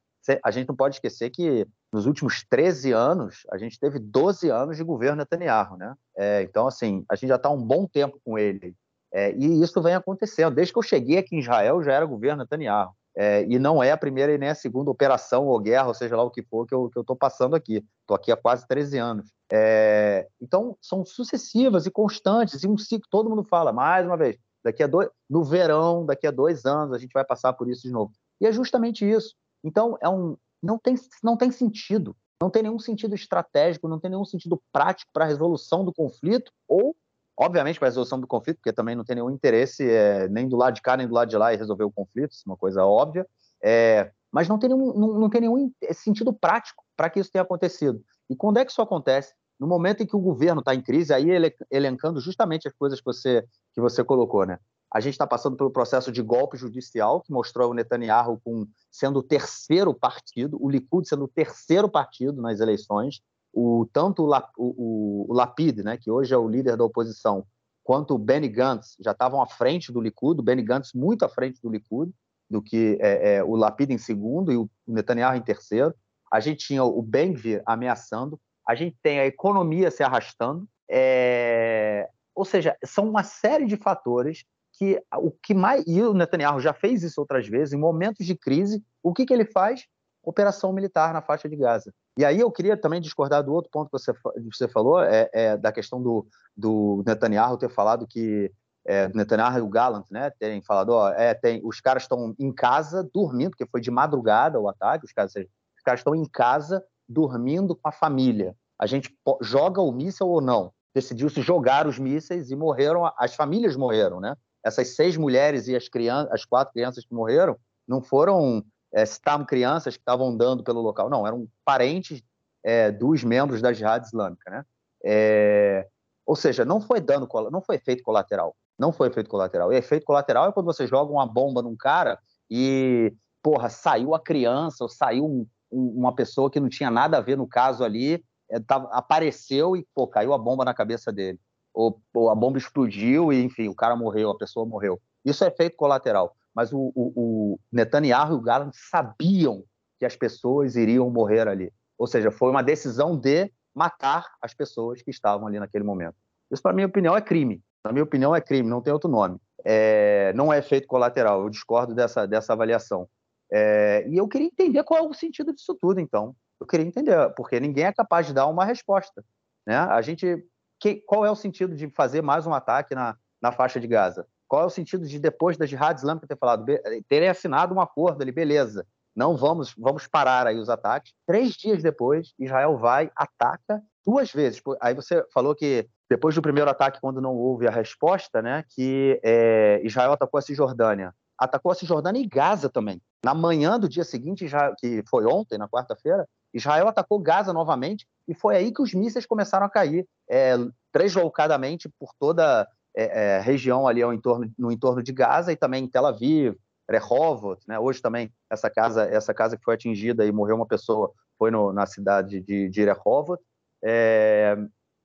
a gente não pode esquecer que nos últimos 13 anos, a gente teve 12 anos de governo Netanyahu, né? É, então, assim, a gente já está um bom tempo com ele. É, e isso vem acontecendo. Desde que eu cheguei aqui em Israel, já era governo Netanyahu. É, e não é a primeira e nem a segunda operação ou guerra, ou seja lá o que for, que eu estou passando aqui. Estou aqui há quase 13 anos. É, então, são sucessivas e constantes, e um ciclo, todo mundo fala, mais uma vez, daqui a dois, no verão, daqui a dois anos, a gente vai passar por isso de novo. E é justamente isso. Então, é um, não, tem, não tem sentido. Não tem nenhum sentido estratégico, não tem nenhum sentido prático para a resolução do conflito, ou, obviamente, para a resolução do conflito, porque também não tem nenhum interesse é, nem do lado de cá nem do lado de lá em resolver o conflito, isso é uma coisa óbvia. É, mas não tem nenhum, não, não tem nenhum sentido prático para que isso tenha acontecido. E quando é que isso acontece? No momento em que o governo está em crise, aí ele elencando justamente as coisas que você, que você colocou, né? A gente está passando pelo processo de golpe judicial, que mostrou o Netanyahu com, sendo o terceiro partido, o Likud sendo o terceiro partido nas eleições. O, tanto o, o, o Lapid, né, que hoje é o líder da oposição, quanto o Benny Gantz já estavam à frente do Likud, o Benny Gantz muito à frente do Likud, do que é, é, o Lapid em segundo e o Netanyahu em terceiro. A gente tinha o Ben-Gvir ameaçando, a gente tem a economia se arrastando, é... ou seja, são uma série de fatores que o que mais. E o Netanyahu já fez isso outras vezes, em momentos de crise, o que, que ele faz? Operação militar na faixa de Gaza. E aí eu queria também discordar do outro ponto que você, você falou, é, é da questão do, do Netanyahu ter falado que é, Netanyahu e o Gallant, né, terem falado, ó, é, tem, os caras estão em casa dormindo, porque foi de madrugada o ataque, os caras, os caras estão em casa dormindo com a família. A gente joga o míssil ou não? Decidiu-se jogar os mísseis e morreram, as famílias morreram, né? Essas seis mulheres e as, crianças, as quatro crianças que morreram não foram é, estavam crianças que estavam andando pelo local, não, eram parentes é, dos membros da Jihad Islâmica, né? É, ou seja, não foi dano, não foi efeito colateral, não foi efeito colateral. E efeito colateral é quando você joga uma bomba num cara e, porra, saiu a criança ou saiu um, um, uma pessoa que não tinha nada a ver no caso ali, é, tava, apareceu e, pô, caiu a bomba na cabeça dele ou, ou, a bomba explodiu e, enfim, o cara morreu, a pessoa morreu. Isso é efeito colateral. mas o, o, o Netanyahu e o Gallant sabiam que as pessoas iriam morrer ali. Ou seja, foi uma decisão de matar as pessoas que estavam ali naquele momento. Isso, para minha opinião, é crime. Na minha opinião, é crime, não tem outro nome. É, não é efeito colateral, eu discordo dessa, dessa avaliação. É, e eu queria entender qual é o sentido disso tudo, então. Eu queria entender, porque ninguém é capaz de dar uma resposta. Né? A gente, que, qual é o sentido de fazer mais um ataque na, na faixa de Gaza? Qual é o sentido de, depois da Jihad Islâmica ter falado, terem assinado um acordo ali, beleza, não vamos, vamos parar aí os ataques. Três dias depois, Israel vai, ataca duas vezes. Aí você falou que depois do primeiro ataque, quando não houve a resposta, né, que é, Israel atacou a Cisjordânia. Atacou a Cisjordânia e Gaza também. Na manhã do dia seguinte, Israel, que foi ontem, na quarta-feira, Israel atacou Gaza novamente e foi aí que os mísseis começaram a cair, é, deslocadamente por toda é, é, região ali ao entorno, no entorno de Gaza e também em Tel Aviv, Rehovot, né? Hoje também essa casa, essa casa que foi atingida e morreu uma pessoa foi no, na cidade de, de Rehovot. É,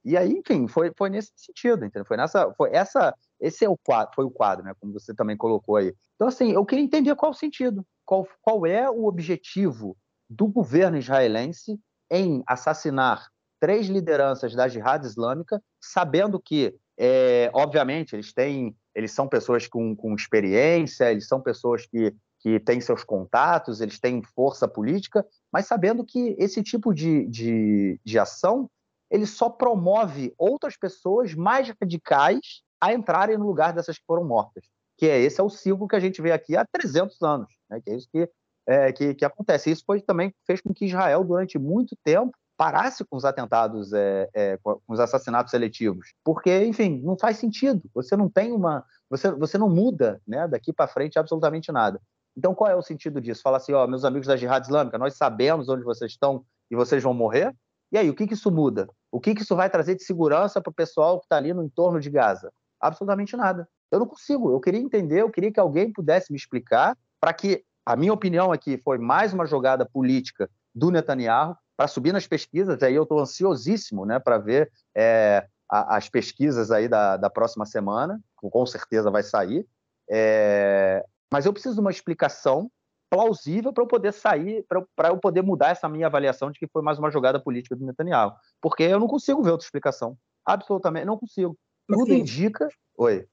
e aí, enfim, foi, foi nesse sentido, entendeu? Foi nessa, foi essa, esse é o quadro, foi o quadro, né? Como você também colocou aí. Então, assim, eu queria entender qual o sentido, qual, qual é o objetivo do governo israelense em assassinar três lideranças da Jihad Islâmica, sabendo que, é, obviamente, eles têm, eles são pessoas com, com experiência, eles são pessoas que, que têm seus contatos, eles têm força política, mas sabendo que esse tipo de, de, de ação ele só promove outras pessoas mais radicais a entrarem no lugar dessas que foram mortas. Que é esse é o ciclo que a gente vê aqui há 300 anos, né? que é isso que, é, que, que acontece. Isso foi também fez com que Israel, durante muito tempo, parasse com os atentados, é, é, com os assassinatos seletivos, porque, enfim, não faz sentido. Você não tem uma, você, você não muda, né, daqui para frente absolutamente nada. Então, qual é o sentido disso? Fala assim, ó, meus amigos da Jihad Islâmica, nós sabemos onde vocês estão e vocês vão morrer. E aí, o que, que isso muda? O que, que isso vai trazer de segurança para o pessoal que está ali no entorno de Gaza? Absolutamente nada. Eu não consigo. Eu queria entender, eu queria que alguém pudesse me explicar para que a minha opinião aqui foi mais uma jogada política do Netanyahu para subir nas pesquisas. Aí eu estou ansiosíssimo, né, para ver é, a, as pesquisas aí da, da próxima semana, que com certeza vai sair. É, mas eu preciso de uma explicação plausível para eu poder sair, para eu poder mudar essa minha avaliação de que foi mais uma jogada política do Netanyahu. Porque eu não consigo ver outra explicação. Absolutamente, não consigo. Tudo assim, indica. Oi.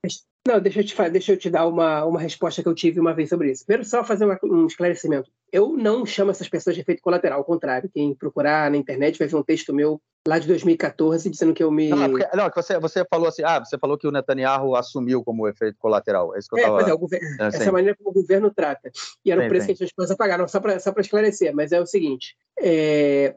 Não, deixa eu, te, deixa eu te dar uma, uma resposta que eu tive uma vez sobre isso. Primeiro, só fazer uma, um esclarecimento. Eu não chamo essas pessoas de efeito colateral, ao contrário. Quem procurar na internet vai ver um texto meu lá de 2014 dizendo que eu me. Não, é porque, não você, você falou assim, ah, você falou que o Netanyahu assumiu como efeito colateral. É isso que eu é, tava... é, o governo, é, essa é a maneira como o governo trata. E era o preço sim. que as pessoas pagaram, só para só esclarecer, mas é o seguinte. É,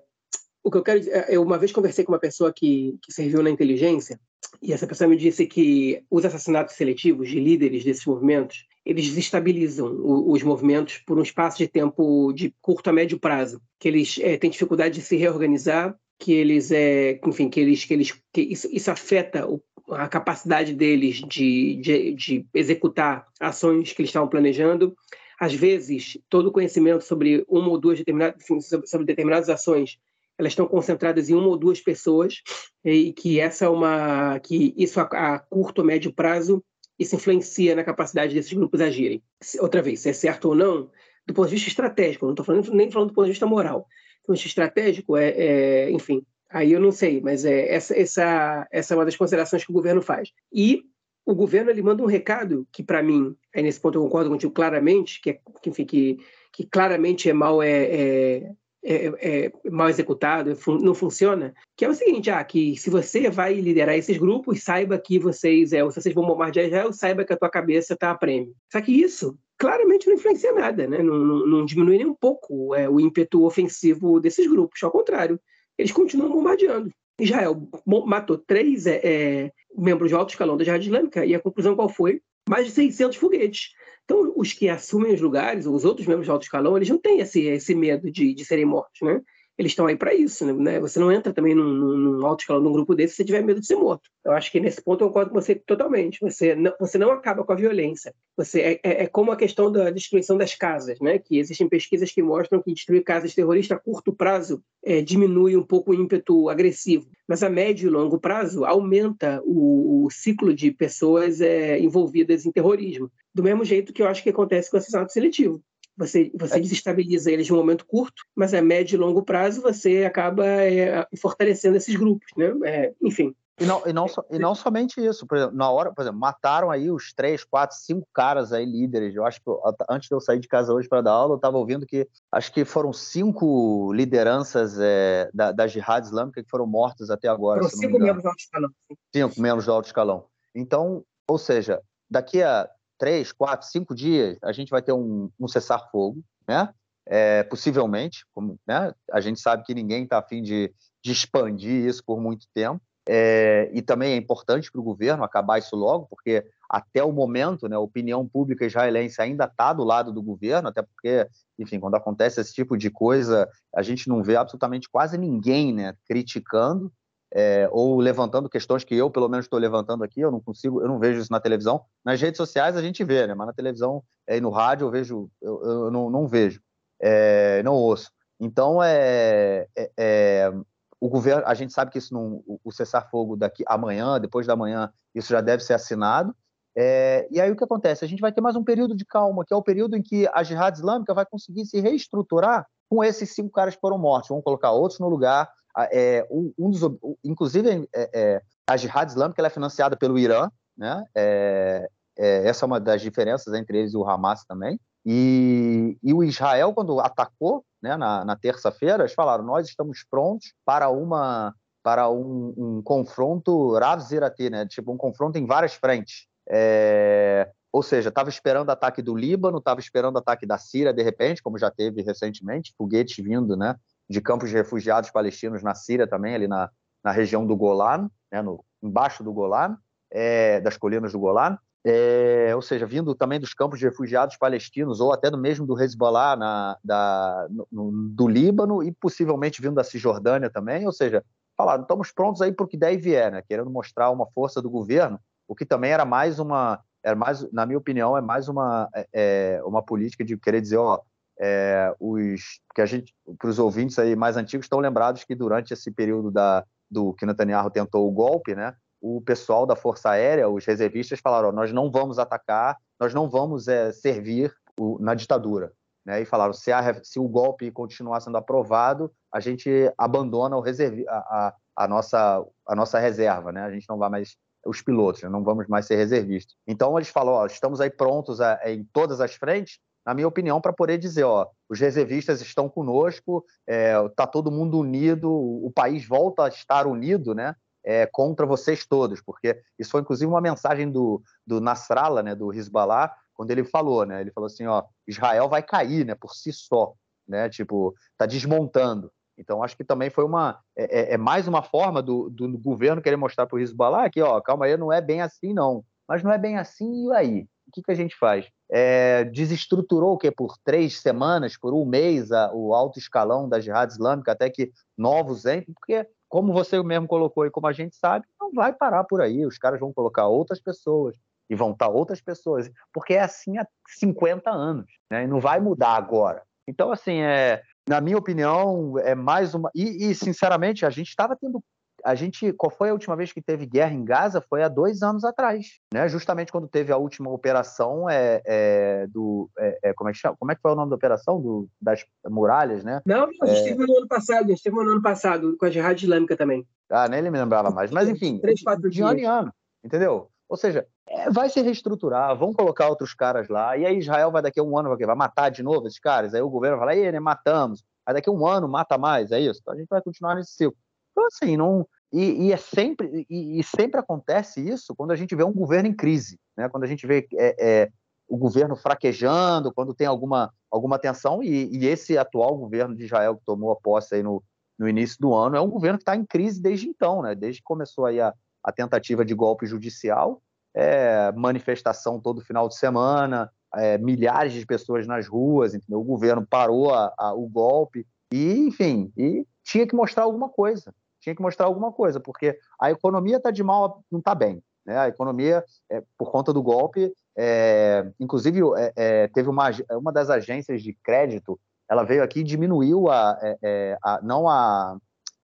o que eu quero dizer, eu uma vez conversei com uma pessoa que, que serviu na inteligência, e essa pessoa me disse que os assassinatos seletivos de líderes desses movimentos, eles desestabilizam os movimentos por um espaço de tempo de curto a médio prazo, que eles é, têm dificuldade de se reorganizar que eles é, enfim, que eles que eles que isso, isso afeta o, a capacidade deles de, de, de, executar ações que eles estavam planejando. Às vezes, todo o conhecimento sobre uma ou duas determinadas sobre determinadas ações, elas estão concentradas em uma ou duas pessoas e que essa é uma que isso a, a curto ou médio prazo isso influencia na capacidade desses grupos agirem. Outra vez, se é certo ou não, do ponto de vista estratégico, não estou falando nem falando do ponto de vista moral custo estratégico, é, é, enfim, aí eu não sei, mas é, essa, essa, essa é uma das considerações que o governo faz. E o governo ele manda um recado que, para mim, aí nesse ponto eu concordo contigo claramente, que, é, que enfim, que, que claramente é mal, é, é, é, é mal executado, não funciona, que é o seguinte, ah, que se você vai liderar esses grupos, saiba que vocês, é, se vocês vão bombardear Israel, saiba que a tua cabeça está a prêmio. Só que isso claramente não influencia nada, né? não, não, não diminui nem um pouco é, o ímpeto ofensivo desses grupos, ao contrário, eles continuam bombardeando. Israel matou três é, é, membros de alto escalão da Jihad Islâmica e a conclusão qual foi? Mais de 600 foguetes. Então, os que assumem os lugares, os outros membros de alto escalão, eles não têm esse, esse medo de, de serem mortos, né? Eles estão aí para isso, né? Você não entra também num, num alto escalão num grupo desse se você tiver medo de ser morto. Eu acho que nesse ponto eu concordo com você totalmente. Você não, você não acaba com a violência. Você é, é, é como a questão da destruição das casas, né? Que existem pesquisas que mostram que destruir casas terroristas a curto prazo é, diminui um pouco o ímpeto agressivo, mas a médio e longo prazo aumenta o, o ciclo de pessoas é, envolvidas em terrorismo. Do mesmo jeito que eu acho que acontece com o assassinato seletivo. Você, você é. desestabiliza eles em um momento curto, mas a médio e longo prazo você acaba é, fortalecendo esses grupos, né? É, enfim. E não, e, não so, e não somente isso, por exemplo, na hora, por exemplo, mataram aí os três, quatro, cinco caras aí líderes. Eu acho que antes de eu sair de casa hoje para dar aula, eu estava ouvindo que acho que foram cinco lideranças é, da, da Jihad Islâmica que foram mortas até agora. Foram cinco membros do alto escalão. Cinco membros do alto escalão. Então, ou seja, daqui a três, quatro, cinco dias, a gente vai ter um, um cessar-fogo, né? É, possivelmente, como né? a gente sabe que ninguém está afim de, de expandir isso por muito tempo. É, e também é importante para o governo acabar isso logo, porque até o momento né, a opinião pública israelense ainda está do lado do governo, até porque, enfim, quando acontece esse tipo de coisa, a gente não vê absolutamente quase ninguém né, criticando é, ou levantando questões que eu, pelo menos, estou levantando aqui, eu não consigo, eu não vejo isso na televisão. Nas redes sociais a gente vê, né? Mas na televisão é, e no rádio eu vejo, eu, eu não, não, vejo, é, não ouço. Então é, é, é, o governo, a gente sabe que isso não, o cessar-fogo daqui amanhã, depois da manhã, isso já deve ser assinado. É, e aí o que acontece? A gente vai ter mais um período de calma, que é o período em que a Jihad Islâmica vai conseguir se reestruturar com esses cinco caras que foram mortos. Vamos colocar outros no lugar, é, um dos, inclusive, é, é, a Jihad Islâmica é financiada pelo Irã, né? É, é, essa é uma das diferenças entre eles e o Hamas também. E, e o Israel, quando atacou né, na, na terça-feira, eles falaram: nós estamos prontos para uma para um, um confronto Rav Zirati, né? Tipo um confronto em várias frentes. É, ou seja, estava esperando ataque do Líbano, estava esperando ataque da Síria, de repente, como já teve recentemente, foguetes vindo, né? De campos de refugiados palestinos na Síria também, ali na, na região do Golan, né, no, embaixo do Golan, é, das colinas do Golan, é, ou seja, vindo também dos campos de refugiados palestinos, ou até mesmo do Hezbollah na, da, no, do Líbano, e possivelmente vindo da Cisjordânia também, ou seja, falaram, estamos prontos aí para o que der e vier, né, querendo mostrar uma força do governo, o que também era mais uma, era mais, na minha opinião, é mais uma, é, é uma política de querer dizer, ó, é, os que a gente, para os ouvintes aí mais antigos, estão lembrados que durante esse período da, do que Netanyahu tentou o golpe, né, o pessoal da Força Aérea, os reservistas falaram: nós não vamos atacar, nós não vamos é, servir o, na ditadura. Né, e falaram: se, a, se, o golpe continuar sendo aprovado, a gente abandona reservi, a, a, a, nossa, a nossa reserva, né, a gente não vai mais os pilotos, né, não vamos mais ser reservistas. Então eles falaram: estamos aí prontos a, em todas as frentes, na minha opinião, para poder dizer, ó, os reservistas estão conosco, está é, tá todo mundo unido, o país volta a estar unido, né? É, contra vocês todos, porque isso foi inclusive uma mensagem do, do Nasrallah, né, do Hezbollah, quando ele falou, né, ele falou assim, ó, Israel vai cair, né, por si só, né, tipo, tá desmontando. Então acho que também foi uma, é, é, é mais uma forma do, do governo querer mostrar para o Hezbollah que, ó, calma aí, não é bem assim não, mas não é bem assim e aí, o que, que a gente faz? é, desestruturou o que por três semanas, por um mês, a, o alto escalão da jihad islâmica, até que novos entrem, porque, como você mesmo colocou e como a gente sabe, não vai parar por aí. Os caras vão colocar outras pessoas e vão estar outras pessoas, porque é assim há 50 anos, né? e não vai mudar agora. Então, assim, é, na minha opinião, é mais uma. E, e sinceramente, a gente estava tendo a gente, qual foi a última vez que teve guerra em Gaza? Foi há dois anos atrás, né? Justamente quando teve a última operação é, é do, é, é como é que chama? Como é que foi o nome da operação do, das muralhas, né? Não, a gente é. teve no ano passado, a gente teve no ano passado com a Jihad Islâmica também. Ah, nem ele me lembrava mais. Mas enfim, três, quatro de ano em ano, entendeu? Ou seja, é, vai se reestruturar, vão colocar outros caras lá, e aí Israel vai daqui a um ano vai, vai matar de novo esses caras, aí o governo vai falar, né, matamos, aí daqui a um ano mata mais, é isso. Então a gente vai continuar nesse ciclo. Então, assim, não. E, e é sempre, e, e, sempre acontece isso quando a gente vê um governo em crise, né? quando a gente vê é, é, o governo fraquejando, quando tem alguma, alguma tensão, e, e, esse atual governo de Israel que tomou a posse aí no, no início do ano é um governo que está em crise desde então, né? desde que começou aí a, a tentativa de golpe judicial, é, manifestação todo final de semana, é, milhares de pessoas nas ruas, entendeu? o governo parou a, a, o golpe, e, enfim, e tinha que mostrar alguma coisa. Tinha que mostrar alguma coisa, porque a economia está de mal, não está bem. Né? A economia, é, por conta do golpe, é, inclusive é, é, teve uma, uma das agências de crédito, ela veio aqui e diminuiu a, é, é, a não a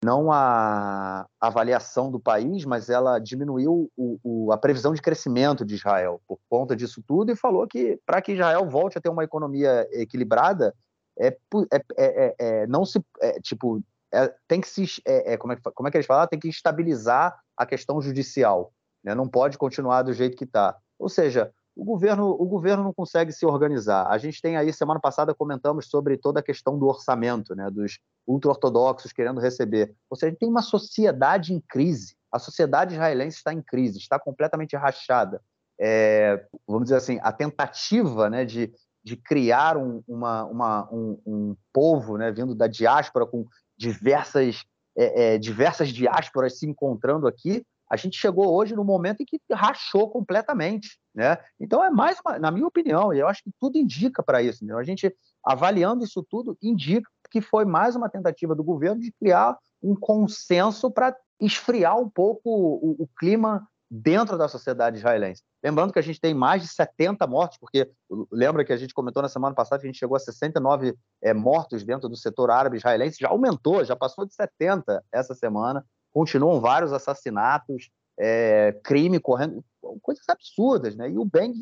não a avaliação do país, mas ela diminuiu o, o, a previsão de crescimento de Israel por conta disso tudo e falou que para que Israel volte a ter uma economia equilibrada, é, é, é, é não se tipo tem que se como, é, como é que eles falam? Tem que estabilizar a questão judicial, né? não pode continuar do jeito que está. Ou seja, o governo, o governo não consegue se organizar. A gente tem aí, semana passada, comentamos sobre toda a questão do orçamento, né, dos ultra-ortodoxos querendo receber. Ou seja, a gente tem uma sociedade em crise. A sociedade israelense está em crise, está completamente rachada. É, vamos dizer assim, a tentativa né, de, de criar um, uma, uma, um, um povo né, vindo da diáspora com diversas, é, é, diversas diásporas se encontrando aqui, a gente chegou hoje no momento em que rachou completamente, né? Então é mais, uma, na minha opinião, e eu acho que tudo indica para isso. Né? A gente avaliando isso tudo indica que foi mais uma tentativa do governo de criar um consenso para esfriar um pouco o, o, clima dentro da sociedade israelense. Lembrando que a gente tem mais de 70 mortos, porque lembra que a gente comentou na semana passada que a gente chegou a 69 é, mortos dentro do setor árabe israelense, já aumentou, já passou de 70 essa semana continuam vários assassinatos, é, crime correndo, coisas absurdas, né? E o Beng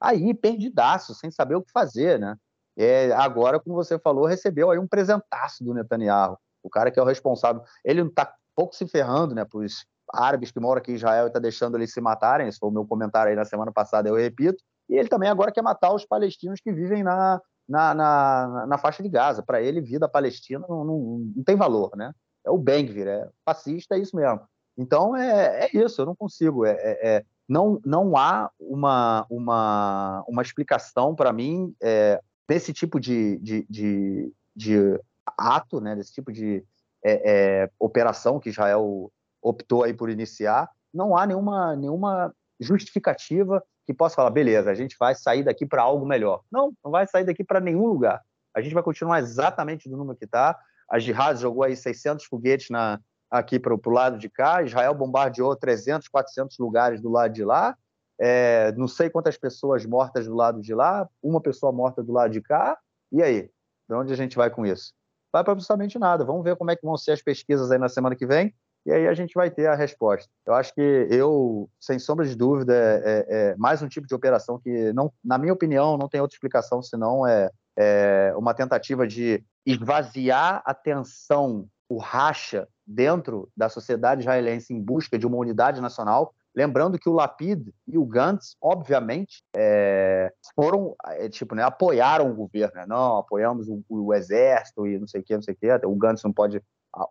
aí perdidaço, sem saber o que fazer, né? É, agora, como você falou, recebeu aí um presentaço do Netanyahu, o cara que é o responsável. Ele não está pouco se ferrando, né? Para os árabes que moram aqui em Israel e está deixando eles se matarem. Esse foi o meu comentário aí na semana passada, eu repito. E ele também agora quer matar os palestinos que vivem na, na, na, na faixa de Gaza. Para ele, vida palestina não, não, não tem valor, né? é o Bengvir, é fascista, é isso mesmo. Então é, é isso, eu não consigo. É, é, é não, não há uma, uma, uma explicação para mim é, desse tipo de, de, de, de, ato, né, desse tipo de é, é, operação que Israel optou aí por iniciar. Não há nenhuma, nenhuma justificativa que possa falar, beleza, a gente vai sair daqui para algo melhor. Não, não vai sair daqui para nenhum lugar. A gente vai continuar exatamente do número que está a Jihad jogou aí 600 foguetes na, aqui para o lado de cá, Israel bombardeou 300, 400 lugares do lado de lá, é, não sei quantas pessoas mortas do lado de lá, uma pessoa morta do lado de cá, e aí? De onde a gente vai com isso? Vai para absolutamente nada. Vamos ver como é que vão ser as pesquisas aí na semana que vem, e aí a gente vai ter a resposta. Eu acho que eu, sem sombra de dúvida, é, é, é mais um tipo de operação que, não, na minha opinião, não tem outra explicação senão é, é uma tentativa de esvaziar a tensão, o racha dentro da sociedade israelense em busca de uma unidade nacional. Lembrando que o Lapid e o Gantz, obviamente, é, foram, é, tipo, né, apoiaram o governo. Né? Não, apoiamos o, o, exército e não sei o que, não sei o que. O Gantz não pode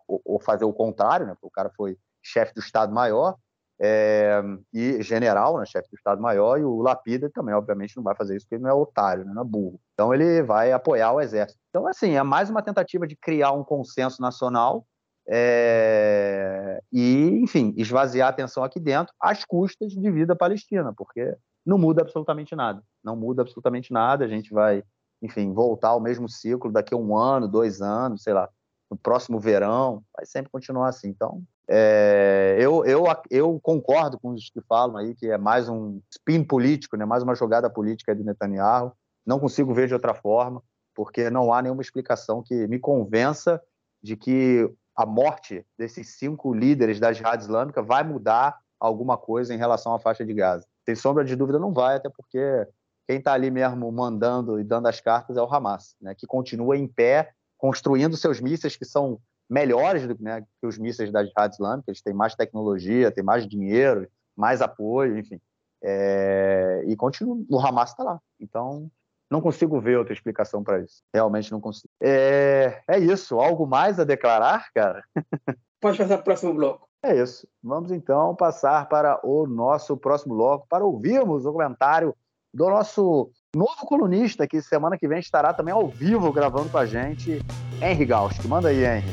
ou fazer o contrário, né? Porque o cara foi chefe do Estado-Maior é, e general, né, chefe do Estado-Maior, e o Lapida também, obviamente, não vai fazer isso porque ele não é otário, né, não é burro. Então ele vai apoiar o Exército. Então, assim, é mais uma tentativa de criar um consenso nacional é, e, enfim, esvaziar a atenção aqui dentro às custas de vida palestina, porque não muda absolutamente nada. Não muda absolutamente nada. A gente vai, enfim, voltar ao mesmo ciclo daqui a um ano, dois anos, sei lá, no próximo verão, vai sempre continuar assim. Então, é, eu, eu, eu concordo com os que falam aí que é mais um spin político, né, mais uma jogada política do Netanyahu. Não consigo ver de outra forma, porque não há nenhuma explicação que me convença de que a morte desses cinco líderes da Jihad Islâmica vai mudar alguma coisa em relação à faixa de Gaza. Sem sombra de dúvida, não vai, até porque quem está ali mesmo mandando e dando as cartas é o Hamas, né, que continua em pé, construindo seus mísseis que são melhores do né, que os mísseis da Jihad Islâmica, eles têm mais tecnologia, têm mais dinheiro, mais apoio, enfim. É, e continua, o Hamas está lá. Então, não consigo ver outra explicação para isso. Realmente não consigo. É, é isso. Algo mais a declarar, cara? Pode passar para o próximo bloco. É isso. Vamos então passar para o nosso próximo bloco para ouvirmos o comentário do nosso novo colunista que semana que vem estará também ao vivo gravando com a gente, Henry Gausch. Manda aí, Henry.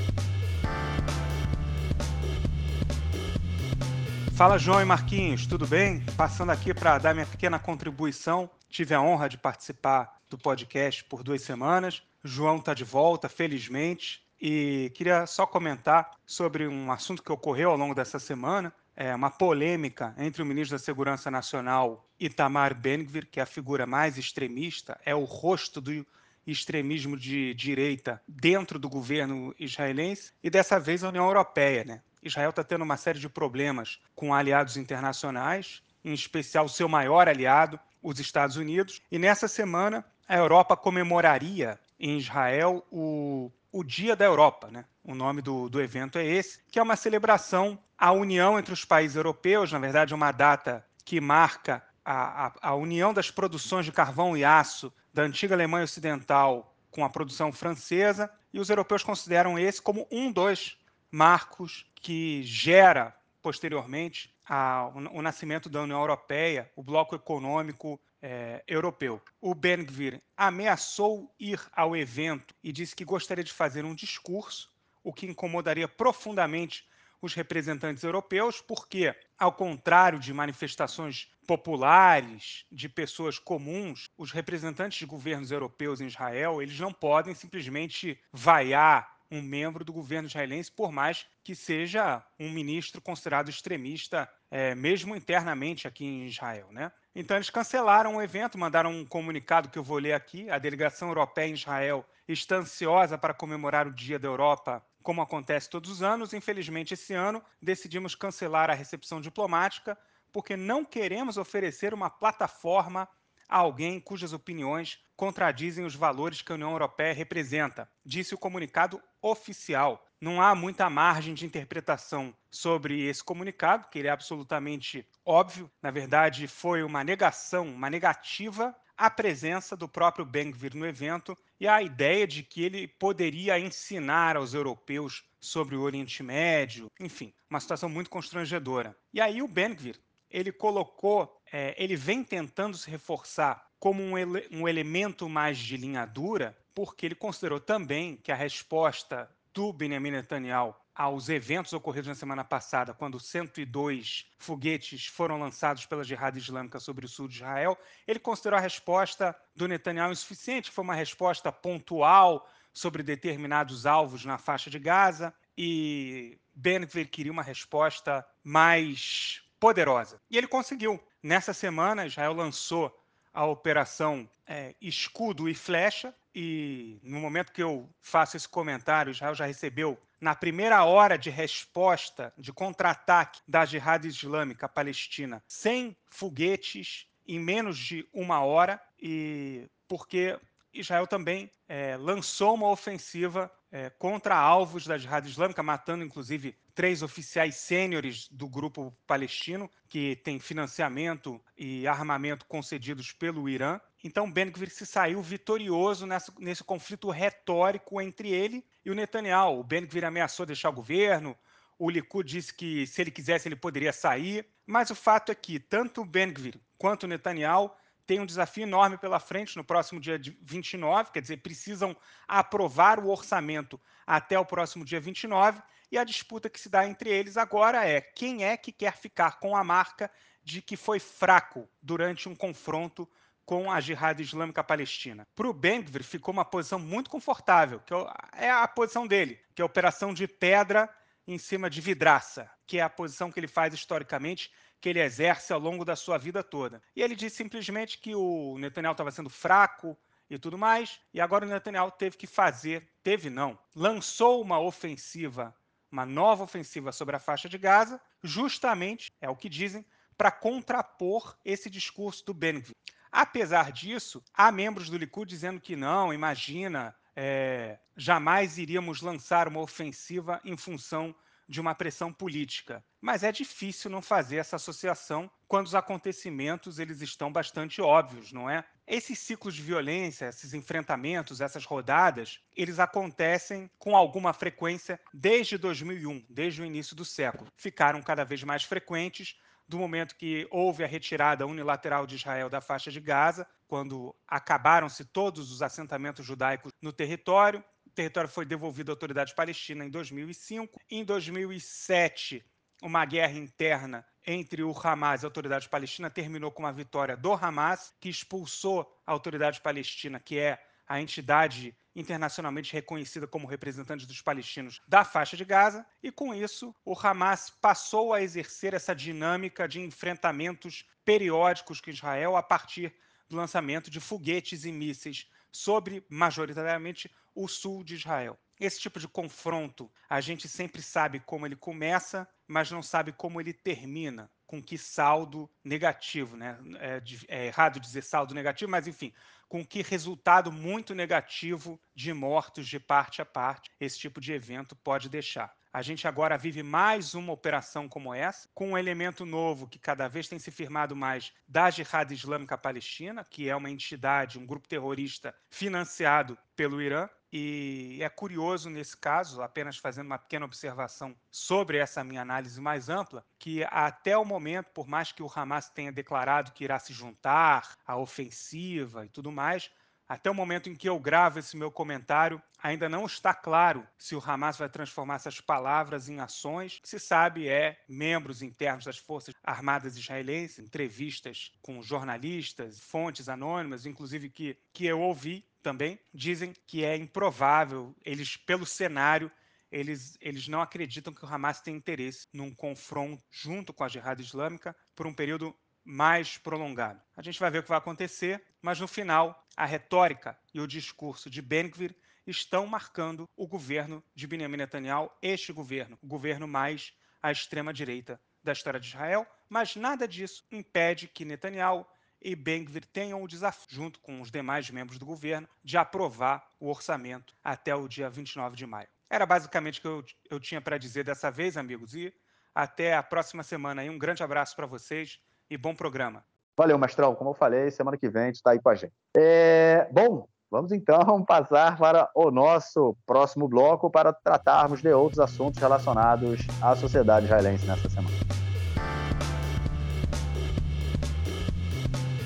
Fala João e Marquinhos, tudo bem? Passando aqui para dar minha pequena contribuição. Tive a honra de participar do podcast por duas semanas. João está de volta, felizmente. e queria só comentar sobre um assunto que ocorreu ao longo dessa semana, é uma polêmica entre o ministro da Segurança Nacional Itamar Ben-Gvir, que é a figura mais extremista, é o rosto do extremismo de direita dentro do governo israelense, e dessa vez a União Europeia. Né? Israel está tendo uma série de problemas com aliados internacionais, em especial seu maior aliado, os Estados Unidos, e nessa semana a Europa comemoraria em Israel o, o Dia da Europa. Né? O nome do, do evento é esse, que é uma celebração à união entre os países europeus, na verdade, é uma data que marca a, a, a união das produções de carvão e aço da antiga Alemanha Ocidental com a produção francesa, e os europeus consideram esse como um dos marcos que gera posteriormente a, o, o, nascimento da União Europeia, o bloco econômico é, europeu. O Ben-Gvir ameaçou ir ao evento e disse que gostaria de fazer um discurso, o que incomodaria profundamente os representantes europeus, porque, ao contrário de manifestações populares, de pessoas comuns, os representantes de governos europeus em Israel, eles não podem simplesmente vaiar um membro do governo israelense, por mais que seja um ministro considerado extremista, é, mesmo internamente aqui em Israel. Né? Então, eles cancelaram o evento, mandaram um comunicado que eu vou ler aqui. A delegação europeia em Israel está ansiosa para comemorar o Dia da Europa como acontece todos os anos, infelizmente esse ano decidimos cancelar a recepção diplomática porque não queremos oferecer uma plataforma a alguém cujas opiniões contradizem os valores que a União Europeia representa, disse o comunicado oficial. Não há muita margem de interpretação sobre esse comunicado, que ele é absolutamente óbvio. Na verdade, foi uma negação, uma negativa a presença do próprio Ben-Gvir no evento e a ideia de que ele poderia ensinar aos europeus sobre o Oriente Médio, enfim, uma situação muito constrangedora. E aí o Ben-Gvir, ele colocou, é, ele vem tentando se reforçar como um, ele, um elemento mais de linha dura, porque ele considerou também que a resposta do Benjamin Netanyahu aos eventos ocorridos na semana passada, quando 102 foguetes foram lançados pela Jihad Islâmica sobre o sul de Israel, ele considerou a resposta do Netanyahu insuficiente, foi uma resposta pontual sobre determinados alvos na faixa de Gaza, e Ben-Gvir queria uma resposta mais poderosa. E ele conseguiu. Nessa semana, Israel lançou a operação é, Escudo e Flecha, e no momento que eu faço esse comentário, Israel já recebeu, na primeira hora de resposta, de contra-ataque da Jihad Islâmica Palestina, 100 foguetes em menos de uma hora, e porque Israel também é, lançou uma ofensiva é, contra alvos da Jihad Islâmica, matando inclusive três oficiais sêniores do grupo palestino, que tem financiamento e armamento concedidos pelo Irã. Então, Ben-Gvir se saiu vitorioso nessa, nesse conflito retórico entre ele e o Netanyahu. O Ben-Gvir ameaçou deixar o governo, o Likud disse que se ele quisesse ele poderia sair, mas o fato é que tanto o Ben-Gvir quanto o Netanyahu tem um desafio enorme pela frente no próximo dia 29, quer dizer, precisam aprovar o orçamento até o próximo dia 29, e a disputa que se dá entre eles agora é quem é que quer ficar com a marca de que foi fraco durante um confronto com a Jihad Islâmica Palestina. Para o Ben-Gvir ficou uma posição muito confortável, que é, a posição dele, que é a operação de pedra em cima de vidraça, que é a posição que ele faz historicamente que ele exerce ao longo da sua vida toda. E ele disse simplesmente que o Netanyahu estava sendo fraco e tudo mais, e agora o Netanyahu teve que fazer, teve não, lançou uma ofensiva, uma nova ofensiva sobre a faixa de Gaza, justamente, é o que dizem, para contrapor esse discurso do Ben-Gvir. Apesar disso, há membros do Likud dizendo que não, imagina, é, jamais iríamos lançar uma ofensiva em função de uma pressão política. Mas é difícil não fazer essa associação quando os acontecimentos eles estão bastante óbvios, não é? Esses ciclos de violência, esses enfrentamentos, essas rodadas, eles acontecem com alguma frequência desde 2001, desde o início do século. Ficaram cada vez mais frequentes do momento que houve a retirada unilateral de Israel da faixa de Gaza, quando acabaram-se todos os assentamentos judaicos no território, território foi devolvido à autoridade palestina em 2005. Em 2007, uma guerra interna entre o Hamas e a autoridade palestina terminou com uma vitória do Hamas, que expulsou a autoridade palestina, que é a entidade internacionalmente reconhecida como representante dos palestinos da faixa de Gaza, e com isso o Hamas passou a exercer essa dinâmica de enfrentamentos periódicos com Israel a partir do lançamento de foguetes e mísseis sobre, majoritariamente, o sul de Israel. Esse tipo de confronto, a gente sempre sabe como ele começa, mas não sabe como ele termina, com que saldo negativo, né? É, é errado dizer saldo negativo, mas enfim, com que resultado muito negativo de mortos de parte a parte esse tipo de evento pode deixar. A gente agora vive mais uma operação como essa, com um elemento novo que cada vez tem se firmado mais da Jihad Islâmica Palestina, que é uma entidade, um grupo terrorista financiado pelo Irã, e é curioso nesse caso, apenas fazendo uma pequena observação sobre essa minha análise mais ampla, que até o momento, por mais que o Hamas tenha declarado que irá se juntar à ofensiva e tudo mais, até o momento em que eu gravo esse meu comentário, ainda não está claro se o Hamas vai transformar essas palavras em ações. O que se sabe é membros internos das Forças Armadas israelenses, entrevistas com jornalistas, fontes anônimas, inclusive que, que eu ouvi também, dizem que é improvável, eles, pelo cenário, eles, eles não acreditam que o Hamas tem interesse num confronto junto com a Jihad Islâmica por um período mais prolongado. A gente vai ver o que vai acontecer, mas no final, a retórica e o discurso de Ben-Gvir estão marcando o governo de Benjamin Netanyahu, este governo, o governo mais à extrema-direita da história de Israel, mas nada disso impede que Netanyahu e Ben-Gvir tenham o desafio, junto com os demais membros do governo, de aprovar o orçamento até o dia 29 de maio. Era basicamente o que eu, eu tinha para dizer dessa vez, amigos, e até a próxima semana. Um grande abraço para vocês e bom programa. Valeu, mestrão. Como eu falei, semana que vem a gente está aí com a gente. É... Bom, vamos então passar para o nosso próximo bloco para tratarmos de outros assuntos relacionados à sociedade israelense nessa semana.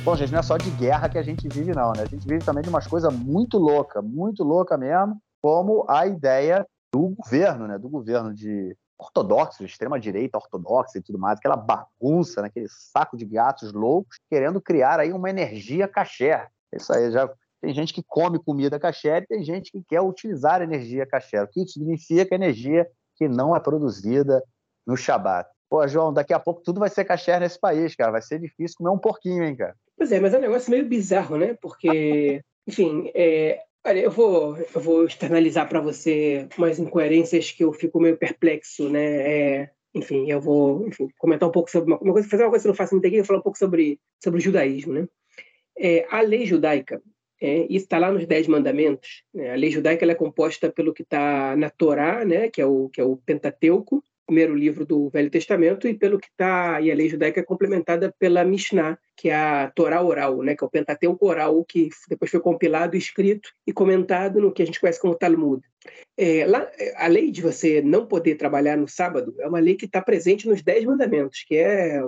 Bom, gente, não é só de guerra que a gente vive, não, né? A gente vive também de umas coisas muito louca, muito louca mesmo, como a ideia do governo, né? Do governo de ortodoxo, extrema-direita ortodoxa e tudo mais, aquela bagunça, né, aquele saco de gatos loucos, querendo criar aí uma energia caché. Isso aí, já tem gente que come comida caché e tem gente que quer utilizar energia caché, o que significa energia que não é produzida no Shabat. Pô, João, daqui a pouco tudo vai ser caché nesse país, cara. Vai ser difícil comer um porquinho, hein, cara. Pois é, mas é um negócio meio bizarro, né? Porque, enfim, é, Olha, eu vou, eu vou externalizar para você umas incoerências que eu fico meio perplexo, né? É, enfim, eu vou enfim, comentar um pouco sobre uma, uma, coisa, fazer uma coisa que eu não faço muito aqui, eu vou falar um pouco sobre, sobre o judaísmo, né? É, a lei judaica, é, isso está lá nos Dez Mandamentos. Né? A lei judaica é composta pelo que está na Torá, né? Que é o que é o Pentateuco, primeiro livro do Velho Testamento, e pelo que está, e a lei judaica é complementada pela Mishnah, que é a Torá oral, né, que é o Pentateuco oral, que depois foi compilado, escrito e comentado no que a gente conhece como Talmud. É, lá, a lei de você não poder trabalhar no sábado é uma lei que está presente nos Dez Mandamentos, que é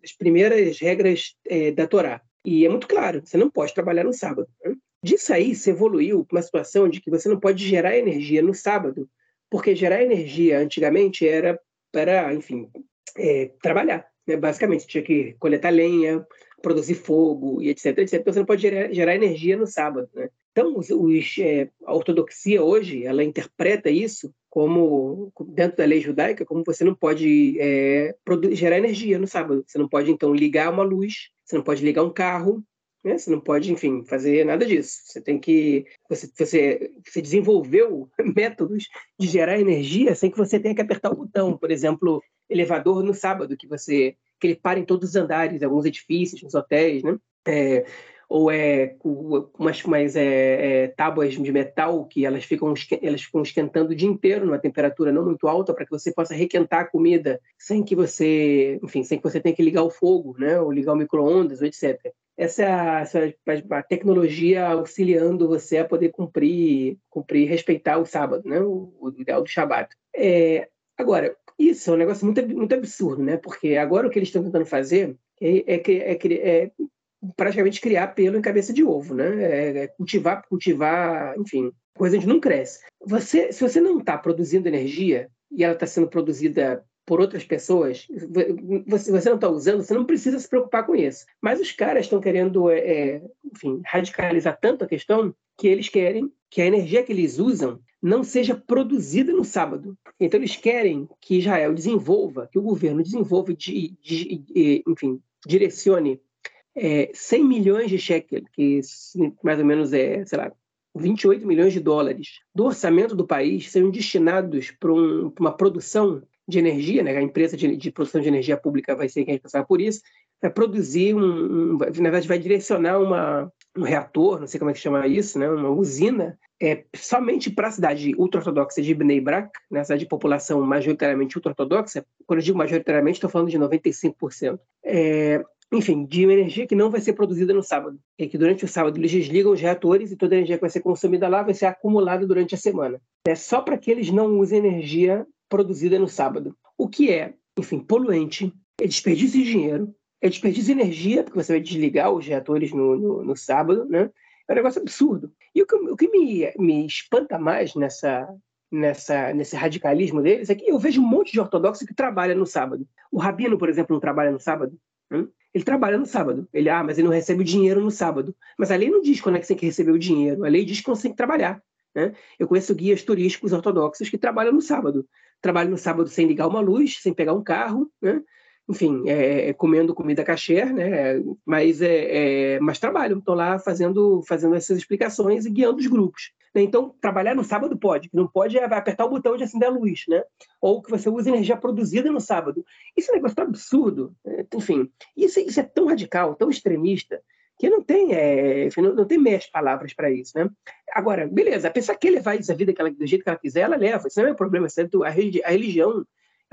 das primeiras regras é, da Torá. E é muito claro, você não pode trabalhar no sábado. Né? Disso aí, se evoluiu para uma situação de que você não pode gerar energia no sábado porque gerar energia antigamente era para, enfim, é, trabalhar. Né? Basicamente, tinha que coletar lenha, produzir fogo e etc, etc. Então você não pode gerar, gerar energia no sábado. Né? Então, os, os, é, a ortodoxia hoje, ela interpreta isso como, dentro da lei judaica, como você não pode é, gerar energia no sábado. Você não pode, então, ligar uma luz, você não pode ligar um carro, né? Você não pode, enfim, fazer nada disso. Você tem que. Você, você, você desenvolveu métodos de gerar energia sem que você tenha que apertar o botão. Por exemplo, elevador no sábado, que você que ele para em todos os andares, alguns edifícios, nos hotéis, né? É, ou é umas, umas é, é, tábuas de metal que elas ficam, elas ficam esquentando o dia inteiro numa temperatura não muito alta para que você possa requentar a comida sem que você, enfim, sem que você tenha que ligar o fogo, né, ou ligar o micro-ondas, etc. Essa é a, essa é a tecnologia auxiliando você a poder cumprir, cumprir respeitar o sábado, né, o, o ideal do Shabat. É, agora, isso é um negócio muito, muito absurdo, né, porque agora o que eles estão tentando fazer é, é, é, é praticamente criar pelo em cabeça de ovo, né? É, é cultivar, cultivar, enfim, coisa gente não cresce. Você, se você não está produzindo energia e ela está sendo produzida por outras pessoas, você, você não está usando, você não precisa se preocupar com isso. Mas os caras estão querendo, é, é, enfim, radicalizar tanto a questão que eles querem que a energia que eles usam não seja produzida no sábado. Então, eles querem que Israel desenvolva, que o governo desenvolva, de, de, de enfim, direcione é, 100 milhões de shekel, que mais ou menos é, sei lá, 28 milhões de dólares do orçamento do país sejam destinados para um, uma produção de energia, né? a empresa de, de, produção de energia pública vai ser quem responsável por isso, vai produzir um, um, na verdade vai direcionar uma, um reator, não sei como é que chama isso, né? uma usina, é, somente para a cidade ultra-ortodoxa de Bnei Brak, né? cidade de população majoritariamente ultra-ortodoxa, quando eu digo majoritariamente, estou falando de 95%. É, enfim, de energia que não vai ser produzida no sábado. É que durante o sábado eles desligam os reatores e toda a energia que vai ser consumida lá vai ser acumulada durante a semana. É só para que eles não usem energia produzida no sábado. O que é, enfim, poluente, é desperdício de dinheiro, é desperdício de energia, porque você vai desligar os reatores no, no, no sábado, né? É um negócio absurdo. E o que, o que me, me espanta mais nessa, nessa, nesse radicalismo deles é que eu vejo um monte de ortodoxo que trabalha no sábado. O Rabino, por exemplo, não trabalha no sábado. Ele trabalha no sábado. Ele, ah, mas ele não recebe o dinheiro no sábado. Mas a lei não diz quando é que você tem que receber o dinheiro. A lei diz que você tem que trabalhar. Né? Eu conheço guias turísticos ortodoxos que trabalham no sábado. Trabalham no sábado sem ligar uma luz, sem pegar um carro, né? enfim, é, é comendo comida kasher, né? mas, é, é mas trabalham, estão lá fazendo, fazendo essas explicações e guiando os grupos. Né? Então, trabalhar no sábado pode, não pode é apertar o botão de acender a luz, né? ou que você use energia produzida no sábado. Isso é um negócio tão absurdo, né? enfim, isso, isso é tão radical, tão extremista, que não tem, é, não, não, tem meias palavras para isso, né? Agora, beleza, a pessoa quer levar a vida do jeito que ela quiser, ela leva, isso não é um problema, certo? A, a religião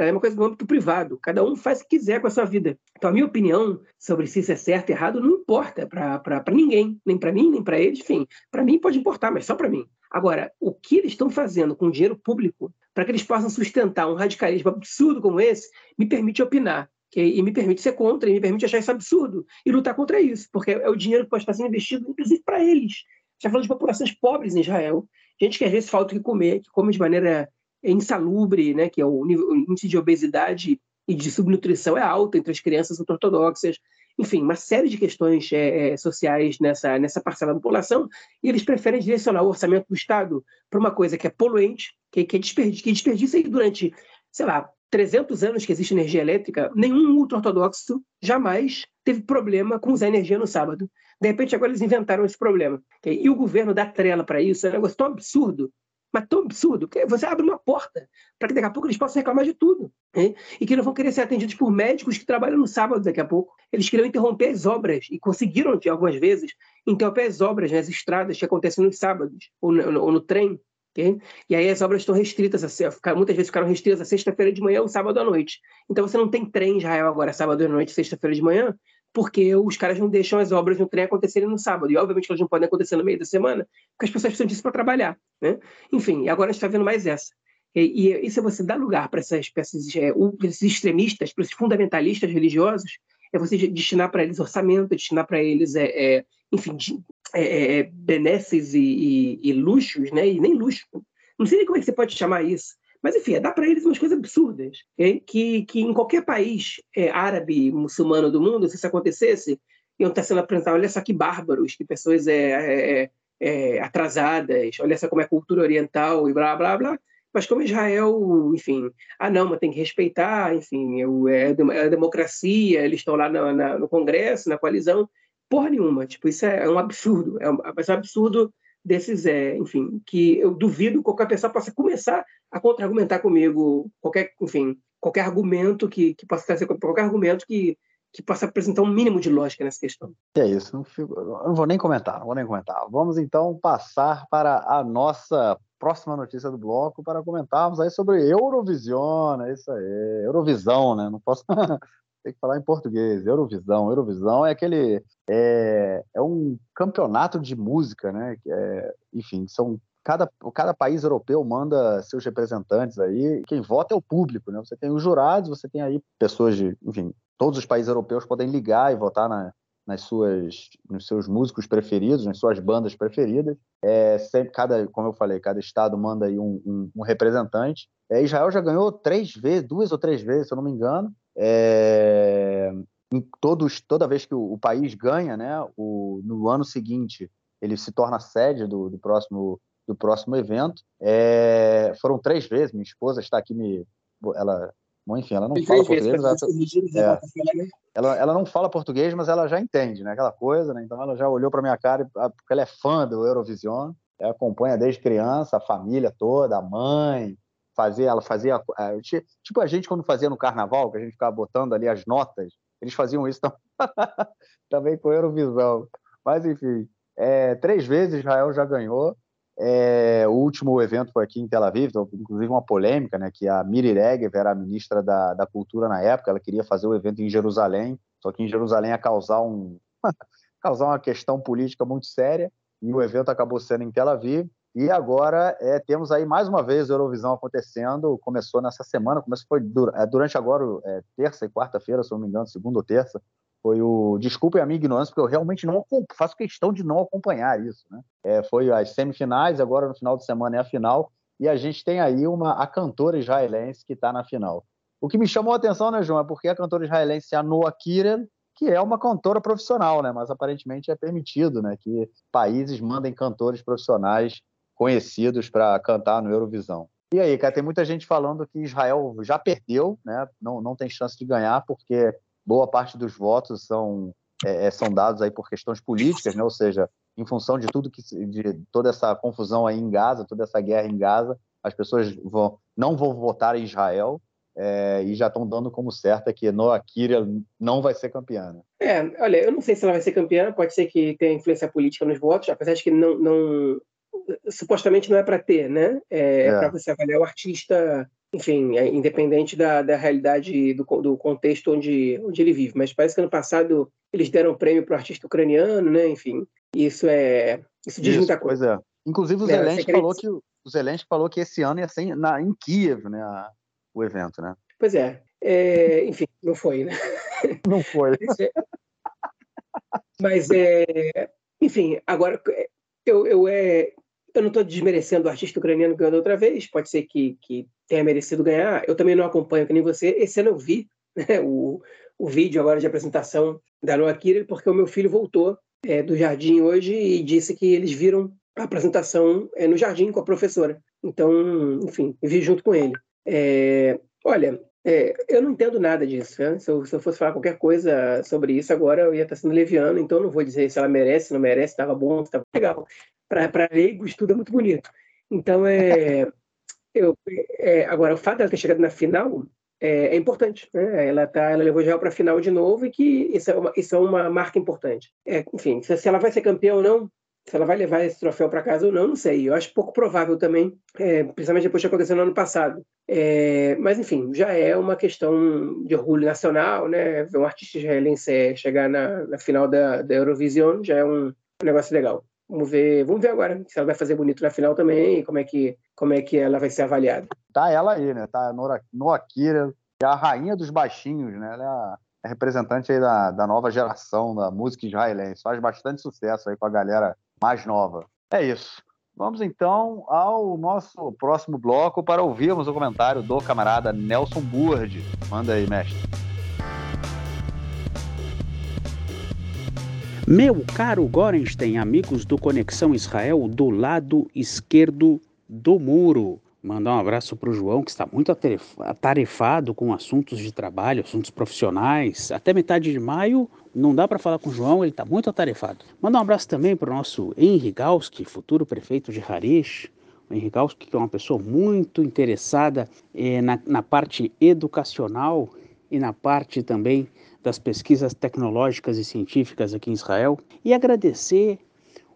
é uma coisa do âmbito privado. Cada um faz o que quiser com a sua vida. Então, a minha opinião sobre se isso é certo ou errado não importa para ninguém, nem para mim, nem para eles, enfim. Para mim pode importar, mas só para mim. Agora, o que eles estão fazendo com dinheiro público para que eles possam sustentar um radicalismo absurdo como esse, me permite opinar. E me permite ser contra, e me permite achar isso absurdo e lutar contra isso, porque é o dinheiro que pode estar sendo investido, inclusive para eles. Já falando de populações pobres em Israel, gente que às vezes falta o que comer, que come de maneira insalubre, né, que é o, índice de obesidade e de subnutrição é alto entre as crianças ortodoxas, enfim, uma série de questões é, é, sociais nessa, nessa parcela da população, e eles preferem direcionar o orçamento do Estado para uma coisa que é poluente, que, que, é desperdiça, que desperdiça durante, sei lá, 300 anos que existe energia elétrica, nenhum ultra-ortodoxo jamais teve problema com usar energia no sábado. De repente, agora eles inventaram esse problema. E o governo dá trela para isso, é um negócio tão absurdo mas tão absurdo, que você abre uma porta para que daqui a pouco eles possam reclamar de tudo. Hein? E que não vão querer ser atendidos por médicos que trabalham no sábado daqui a pouco. Eles queriam interromper as obras e conseguiram, de algumas vezes, interromper as obras nas estradas que acontecem nos sábados ou no, ou no trem. Okay? E aí as obras estão restritas, a, muitas vezes ficaram restritas a sexta-feira de manhã ou sábado à noite. Então você não tem trem em Israel agora, sábado à noite, sexta-feira de manhã, porque os caras não deixam as obras no trem acontecerem no sábado. E, obviamente, elas não podem acontecer no meio da semana, porque as pessoas precisam disso para trabalhar. Né? Enfim, agora a gente está vendo mais essa. E, e, e, se você dá lugar para essas, esses, é, esses extremistas, para esses fundamentalistas religiosos, é você destinar para eles orçamento, destinar para eles, é, é, enfim, é, é, é, benesses e, e, e, luxos, né? e nem luxo. Não sei nem como é que você pode chamar isso. Mas, enfim, é dá para eles umas coisas absurdas, que, que em qualquer país é, árabe, muçulmano do mundo, se isso acontecesse, iam estar sendo apresentados, olha só que bárbaros, que pessoas é, é, é, atrasadas, olha só como é a cultura oriental e blá, blá, blá. Mas como Israel, enfim, ah não, mas tem que respeitar, enfim, é, é a democracia, eles estão lá na, na, no Congresso, na coalizão, porra nenhuma, tipo, isso é, é um absurdo, é um, é um absurdo desses, é, enfim, que eu duvido que qualquer pessoa possa começar a contra-argumentar comigo, qualquer, enfim, qualquer argumento que, que possa trazer, qualquer argumento que, que possa apresentar um mínimo de lógica nessa questão. É isso, não, fico, não vou nem comentar, não vou nem comentar. Vamos então passar para a nossa próxima notícia do bloco para comentarmos aí sobre Eurovision, é isso aí, Eurovisão, né? Não posso tem que falar em português, Eurovisão. Eurovisão é aquele. É, é um campeonato de música, né? É, enfim, são. Cada, cada país europeu manda seus representantes aí. Quem vota é o público, né? Você tem os jurados, você tem aí pessoas de. Enfim, todos os países europeus podem ligar e votar na, nas suas, nos seus músicos preferidos, nas suas bandas preferidas. É, sempre, cada, como eu falei, cada estado manda aí um, um, um representante. É, Israel já ganhou três vezes, duas ou três vezes, se eu não me engano. É, todos, toda vez que o, o, país ganha, né, o, no ano seguinte, ele se torna sede do, do próximo do próximo evento. É, foram três vezes, minha esposa está aqui me ela enfim, ela não fala português, ela, é, ela, ela, não fala português, mas ela já entende, né? Aquela coisa, né? Então ela já olhou para minha cara, porque ela é fã do Eurovision, ela acompanha desde criança, a família toda, a mãe, fazia, ela fazia, é, tipo a gente quando fazia no Carnaval, que a gente ficava botando ali as notas, eles faziam isso também com Eurovisão. Mas enfim, é, três vezes Israel já ganhou. É, o último evento foi aqui em Tel Aviv, inclusive uma polêmica, né, que a Miri Regev era a ministra da, da Cultura na época, ela queria fazer o evento em Jerusalém, só que em Jerusalém ia causar, um, causar uma questão política muito séria, e o evento acabou sendo em Tel Aviv, e agora é, temos aí mais uma vez o Eurovisão acontecendo, começou nessa semana, começou foi é, durante agora, é, terça e quarta-feira, se não me engano, segunda ou terça, foi o desculpem a minha ignorância porque eu realmente não faço questão de não acompanhar isso né? É, foi as semifinais agora no final de semana é a final e a gente tem aí uma a cantora israelense que está na final. O que me chamou a atenção né João é porque a cantora israelense a Noah Kirel que é uma cantora profissional né mas aparentemente é permitido né que países mandem cantores profissionais conhecidos para cantar no Eurovisão e aí, cara, tem muita gente falando que Israel já perdeu, né? Não, não tem chance de ganhar, porque boa parte dos votos são, é, é, são dados aí por questões políticas, né? ou seja, em função de tudo que de toda essa confusão aí em Gaza, toda essa guerra em Gaza, as pessoas vão, não vão votar em Israel é, e já estão dando como certa que Noah Kiria não vai ser campeã. Né? É, olha, eu não sei se ela vai ser campeã, pode ser que tenha influência política nos votos, apesar de que não, não supostamente não é para ter, né? É, é. para você avaliar o artista enfim, é independente da, da realidade do, do contexto onde, onde ele vive. Mas parece que ano passado eles deram um prêmio para o artista ucraniano, né? Enfim, isso é isso diz isso, muita coisa. Pois é. Inclusive o é, Zelensky falou que o Zelensky falou que esse ano ia ser na, em Kiev, né? A, o evento, né? Pois é. é. Enfim, não foi, né? Não foi. Mas é, enfim, agora eu, eu é eu não estou desmerecendo o artista ucraniano ganhou outra vez, pode ser que, que tenha merecido ganhar. Eu também não acompanho que nem você. Esse ano eu vi né, o, o vídeo agora de apresentação da Noah Kiril, porque o meu filho voltou é, do jardim hoje e disse que eles viram a apresentação é, no jardim com a professora. Então, enfim, vi junto com ele. É, olha, é, eu não entendo nada disso. Né? Se, eu, se, eu, fosse falar qualquer coisa sobre isso agora, eu ia estar sendo leviano, então não vou dizer se ela merece, não merece, estava bom, estava legal. Para leigos, tudo é muito bonito. Então, é, eu, é, agora, o fato dela ter chegado na final é, é importante. Né? Ela, tá, ela levou Israel para a final de novo e que isso é uma, isso é uma marca importante. É, enfim, se, ela vai ser campeã ou não, se ela vai levar esse troféu para casa ou não, não sei. Eu acho pouco provável também, é, principalmente depois de acontecer no ano passado. É, mas, enfim, já é uma questão de orgulho nacional, né? Ver um artista israelense chegar na, na final da, da Eurovision já é um, um negócio legal. Vamos ver, vamos ver agora se ela vai fazer bonito na final também, como é que, como é que ela vai ser avaliada. Tá ela aí, né? Tá a Nora, Kira, é a rainha dos baixinhos, né? Ela é a, é representante aí da, da nova geração da música israelense. Faz bastante sucesso aí com a galera mais nova. É isso. Vamos então ao nosso próximo bloco para ouvirmos o comentário do camarada Nelson Burd. Manda aí, mestre. Meu caro Gorenstein, amigos do Conexão Israel, do lado esquerdo do muro. Mandar um abraço para o João, que está muito atarefado com assuntos de trabalho, assuntos profissionais. Até metade de maio não dá para falar com o João, ele está muito atarefado. Mandar um abraço também para o nosso Henri Galski, futuro prefeito de Harish. O Henri Galski, que é uma pessoa muito interessada eh, na, na parte educacional e na parte também das pesquisas tecnológicas e científicas aqui em Israel e agradecer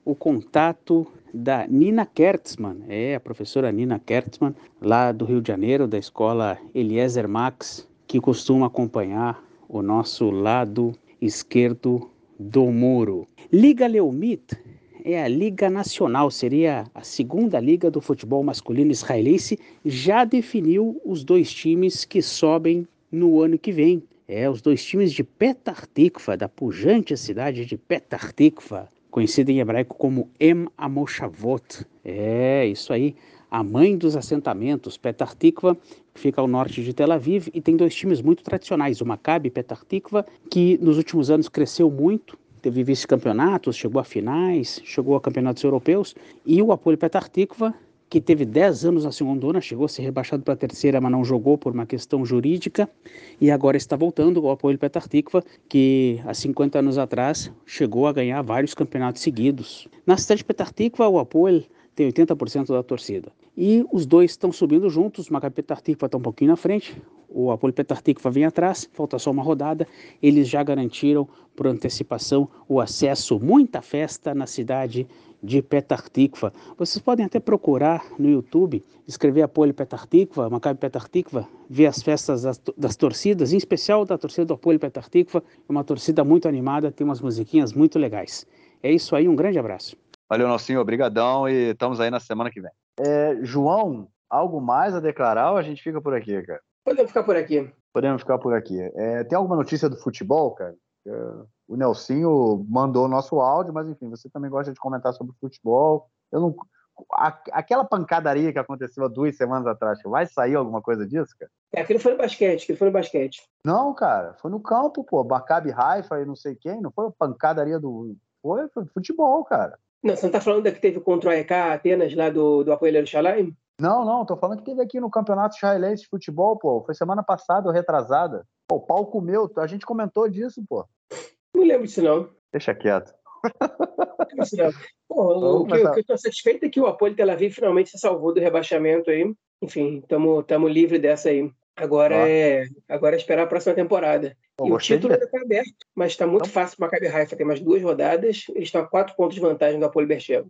o contato da Nina Kertzmann, é a professora Nina Kertzmann, lá do Rio de Janeiro, da escola Eliezer Max, que costuma acompanhar o nosso lado esquerdo do muro. Liga Leumit é a liga nacional, seria a segunda liga do futebol masculino israelense, já definiu os dois times que sobem no ano que vem. É, os dois times de Petah Tikva, da pujante cidade de Petah Tikva, conhecida em hebraico como Em Amoshavot. É, isso aí, a mãe dos assentamentos, Petah Tikva, fica ao norte de Tel Aviv, e tem dois times muito tradicionais, o Maccabi Petah Tikva, que nos últimos anos cresceu muito, teve vice-campeonatos, chegou a finais, chegou a campeonatos europeus, e o Apoio Petar Tikva, que teve 10 anos na segunda, chegou a ser rebaixado para a terceira, mas não jogou por uma questão jurídica, e agora está voltando o Apoio Petar Tikva, que há 50 anos atrás chegou a ganhar vários campeonatos seguidos. Na cidade de Petar Tikva, o Apoio tem 80% da torcida. E os dois estão subindo juntos, o Maccabi Petar Tikva está um pouquinho na frente, o Apolo Petar Tikva vem atrás, falta só uma rodada. Eles já garantiram por antecipação o acesso, muita festa na cidade de Petar Tikva. Vocês podem até procurar no YouTube, escrever Apolo Petar Tikva, Maccabi Petar Tikva, ver as festas das, das, torcidas, em especial da torcida do Apolo Petar Tikva. É uma torcida muito animada, tem umas musiquinhas muito legais. É isso aí, um grande abraço. Valeu, Nelsinho, obrigadão e estamos aí na semana que vem. É, João, algo mais a declarar ou a gente fica por aqui, cara? Podemos ficar por aqui. Podemos ficar por aqui. É, tem alguma notícia do futebol, cara? É, o Nelsinho mandou o nosso áudio, mas enfim, você também gosta de comentar sobre futebol. Eu não, aquela pancadaria que aconteceu há duas semanas atrás, vai sair alguma coisa disso, cara? É, aquilo foi no basquete, aquilo foi no basquete. Não, cara, foi no campo, pô, Maccabi Haifa e não sei quem, não foi pancadaria do... Foi, foi futebol, cara. Não, você não tá falando da que teve contra o AEK Atenas, lá do, do Apoio Jerusalém? Não, não, tô falando que teve aqui no Campeonato Israelense de Futebol, pô. Foi semana passada ou retrasada. Pô, o pau comeu, a gente comentou disso, pô. Não lembro disso, não. Deixa quieto. Não lembro não. Pô, o, que, o que eu tô satisfeito é que o Apoio Tel Aviv finalmente se salvou do rebaixamento aí. Enfim, estamos livre dessa aí. Agora é, agora é esperar a próxima temporada. Pô, e o título ainda está aberto, mas está muito então... fácil para o Maccabi Haifa. Tem mais duas rodadas, eles estão a quatro pontos de vantagem do Apolo Bercheva.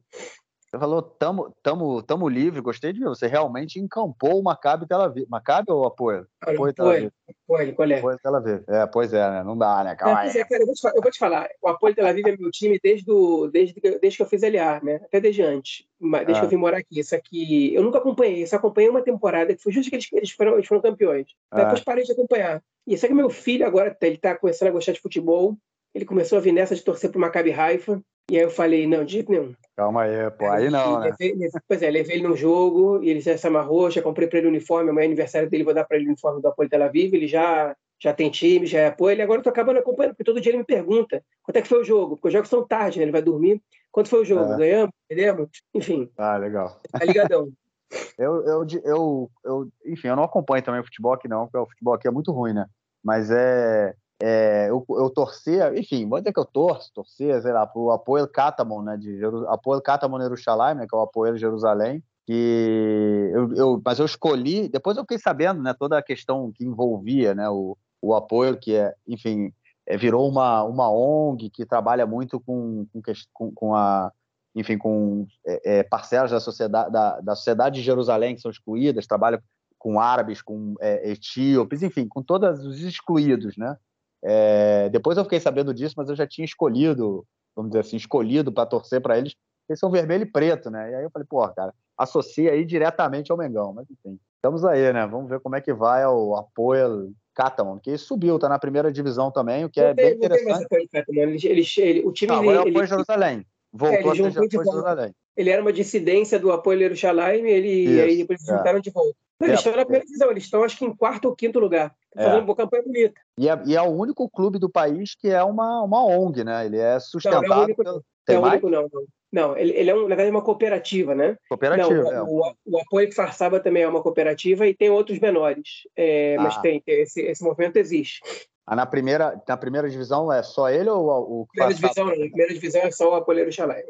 Você falou, tamo, tamo, tamo livre, gostei de ver. Você realmente encampou o Maccabi Tel Aviv. Maccabi ou apoio? Apoio Tel Aviv. Apoio, qual é? Apoio Tel Aviv. É, pois é, né? Não dá, né? Calma é, aí. É, cara, eu, vou te, eu, vou te, falar, o Apoio Tel Aviv é meu time desde, do, desde, desde que eu fiz LA, né? Até desde antes. Desde ah. que eu vim morar aqui. Isso aqui, eu nunca acompanhei, só acompanhei uma temporada que foi justo que eles, eles, foram, eles foram campeões. Ah. Depois parei de acompanhar. E isso aqui, meu filho agora, ele tá começando a gostar de futebol. Ele começou a vir nessa de torcer pro Maccabi Haifa. E aí eu falei, não, de jeito nenhum. Calma aí, pô, aí não, né? Levei, pois é, levei ele no jogo, e ele já se amarrou, já comprei para ele o uniforme, amanhã é aniversário dele, vou dar para ele o uniforme do Apoio Tel Aviv, ele já, já tem time, já é apoio, ele agora eu tô acabando acompanhando, porque todo dia ele me pergunta quanto é que foi o jogo, porque os jogos são tarde, né? Ele vai dormir. Quanto foi o jogo? É. Ganhamos? Perdemos? Enfim. Ah, legal. Tá ligadão. eu, eu, eu, eu, enfim, eu não acompanho também o futebol aqui não, porque o futebol aqui é muito ruim, né? Mas é, é, eu, eu torcer, enfim, vou dizer que eu torço, torcer, sei lá, pro Apoio Catamon, né, de Apoio Catamon Jerusalém, né, que é o Apoio Jerusalém, que eu, eu, mas eu escolhi, depois eu fiquei sabendo, né, toda a questão que envolvia, né, o, o apoio, que é, enfim, é, virou uma, uma ONG que trabalha muito com, com, com a, enfim, com é, é, parcelas da sociedade, da, da sociedade de Jerusalém que são excluídas, trabalha com árabes, com é, etíopes, enfim, com todos os excluídos, né? É, depois eu fiquei sabendo disso, mas eu já tinha escolhido, vamos dizer assim, escolhido para torcer para eles, eles são vermelho e preto, né? E aí eu falei, pô, cara, associa aí diretamente ao Mengão, mas enfim. Estamos aí, né? Vamos ver como é que vai o apoio Catamon, que subiu, tá na primeira divisão também, o que é bem interessante. Ele, ele, ele, o time não, agora é o apoio Jerusalém. Voltou é, ele a ser Jerusalém. Ele era uma dissidência do apoio Jerusalém, ele, e aí depois eles é. de volta. Não, eles é, estão na primeira divisão, eles estão acho que em quarto ou quinto lugar. É. Fazendo uma campanha bonita. E é, e é, o único clube do país que é uma, uma ONG, né? Ele é sustentado. Não, é o único, pelo... É único, não, não. Não, ele, ele é, um, na verdade, uma cooperativa, né? Cooperativa. Não, é. o, o, Apoio Farsaba também é uma cooperativa e tem outros menores. É, ah. Mas tem, tem esse, esse movimento existe. Ah, na, primeira, na primeira divisão é só ele ou o. Primeira divisão, não. Na primeira divisão é só o Apoio Xalai.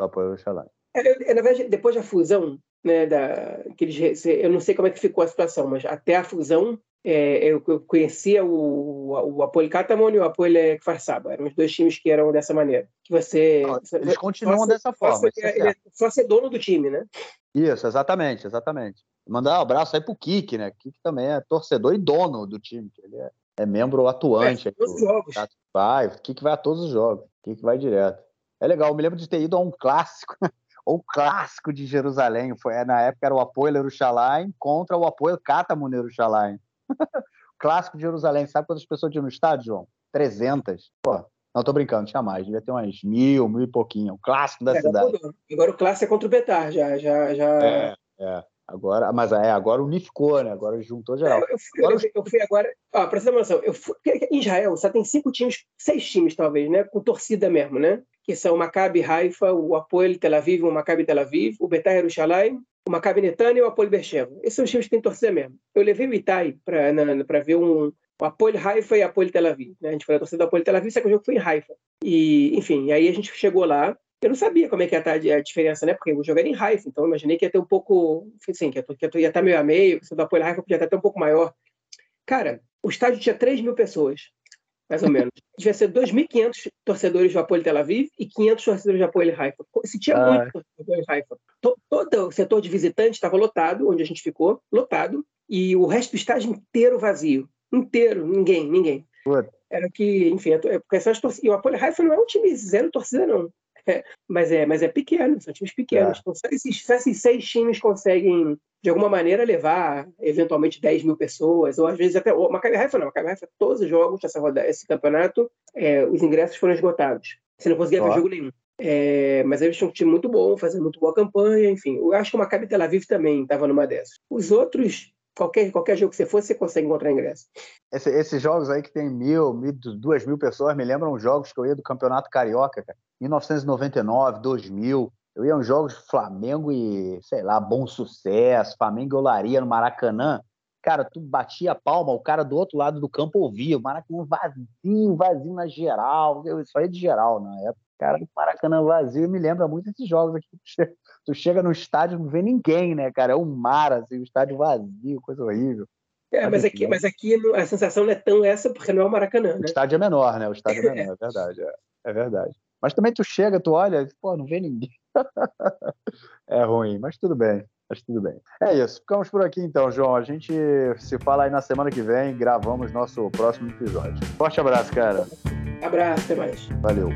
O Apoio Xalai. É, é, na verdade, depois da fusão, né, da, que eles, eu não sei como é que ficou a situação, mas até a fusão, é, eu, eu, conhecia o, o Catamon e o Farsaba. Eram os dois times que eram dessa maneira. Que você, eles continuam só, dessa forma. Só, é, é só ser dono do time, né? Isso, exatamente, exatamente. Mandar um abraço aí pro Kik, né? Kik também é torcedor e dono do time. Ele é, é membro atuante. É, todos os jogos. Vai, Kik vai a todos os jogos. Kik vai direto. É legal, eu me lembro de ter ido a um clássico o clássico de Jerusalém. Foi, na época era o apoio Jerusalém contra o apoio Cátamo Jerusalém. clássico de Jerusalém. Sabe quantas pessoas tinha no estádio, João? 300. Pô, não tô brincando, tinha mais. Devia ter umas mil, mil e pouquinho. O clássico da é, cidade. Agora o clássico é contra o Betar, já. já, já... É, é. Agora, mas é, agora unificou, né? Agora juntou geral. É, eu, fui, agora, eu, eu, fui agora. Ó, pra você ter uma noção, eu fui, em Israel só tem cinco times, seis times talvez, né? Com torcida mesmo, né? Que são o Maccabi Haifa, o Apoel Tel Aviv, o Maccabi Tel Aviv, o Betar Yerushalayim, o Maccabi Netanya e o Apoel Beersheba. Esses são os times que têm torcida mesmo. Eu levei o Itai para ver um, o Apoel Haifa e Apoel Tel Aviv. Né? A gente foi a torcida do Apoel Tel Aviv, só que o jogo foi em Haifa. E, enfim, aí a gente chegou lá, eu não sabia como é que ia estar a diferença, né? Porque o jogo era em Haifa, então eu imaginei que ia ter um pouco, assim, que ia estar meio a meio, o da Apoel Haifa podia estar até um pouco maior. Cara, o estádio tinha 3 mil pessoas, mais ou menos. Devia ser 2.500 torcedores do Apoel Tel Aviv e 500 torcedores do Apoel Haifa. Se tinha ah. muito torcedor Haifa. Todo o setor de visitantes estava lotado, onde a gente ficou, lotado, e o resto do estádio inteiro vazio. Inteiro, ninguém, ninguém. Era que, enfim, é, porque essas torcidas. E o Apoel Haifa não é um time zero torcida, não. É, mas, é, mas é pequeno, são times pequenos. É. Então, só esses, só esses seis times conseguem, de alguma maneira, levar eventualmente 10 mil pessoas, ou às vezes até. O Maccabi Haifa não, Maccabi Haifa, todos os jogos dessa rodada, esse campeonato, é, os ingressos foram esgotados. Você não conseguia ver jogo nenhum. É, mas eles tinham um time muito bom, fazendo muito boa campanha, enfim. Eu acho que o Maccabi Tel Aviv também estava numa dessas. Os outros, qualquer, qualquer jogo que você for, você consegue encontrar ingresso. Esse, esses jogos aí que tem mil, mil, duas mil pessoas me lembram jogos que eu ia do Campeonato Carioca, cara. 1999, 2000. Eu ia uns jogos Flamengo e, sei lá, Bom Sucesso, Flamengo e Olaria no Maracanã. Cara, tu batia a palma, o cara do outro lado do campo ouvia. O Maracanã vazio, vazio na geral. Isso aí é de geral na época. Cara, o Maracanã vazio me lembra muito esses jogos aqui. Tu chega no estádio não vê ninguém, né, cara? É um mar, assim, o estádio vazio, coisa horrível. É, mas aqui, mas aqui a sensação não é tão essa porque não é o Maracanã, né? O estádio é menor, né? O estádio é menor, é verdade. É, é verdade. Mas também tu chega, tu olha, pô, não vê ninguém. é ruim, mas tudo bem. Mas tudo bem. É isso. Ficamos por aqui então, João. A gente se fala aí na semana que vem. Gravamos nosso próximo episódio. Forte abraço, cara. Abraço, até mais. Valeu.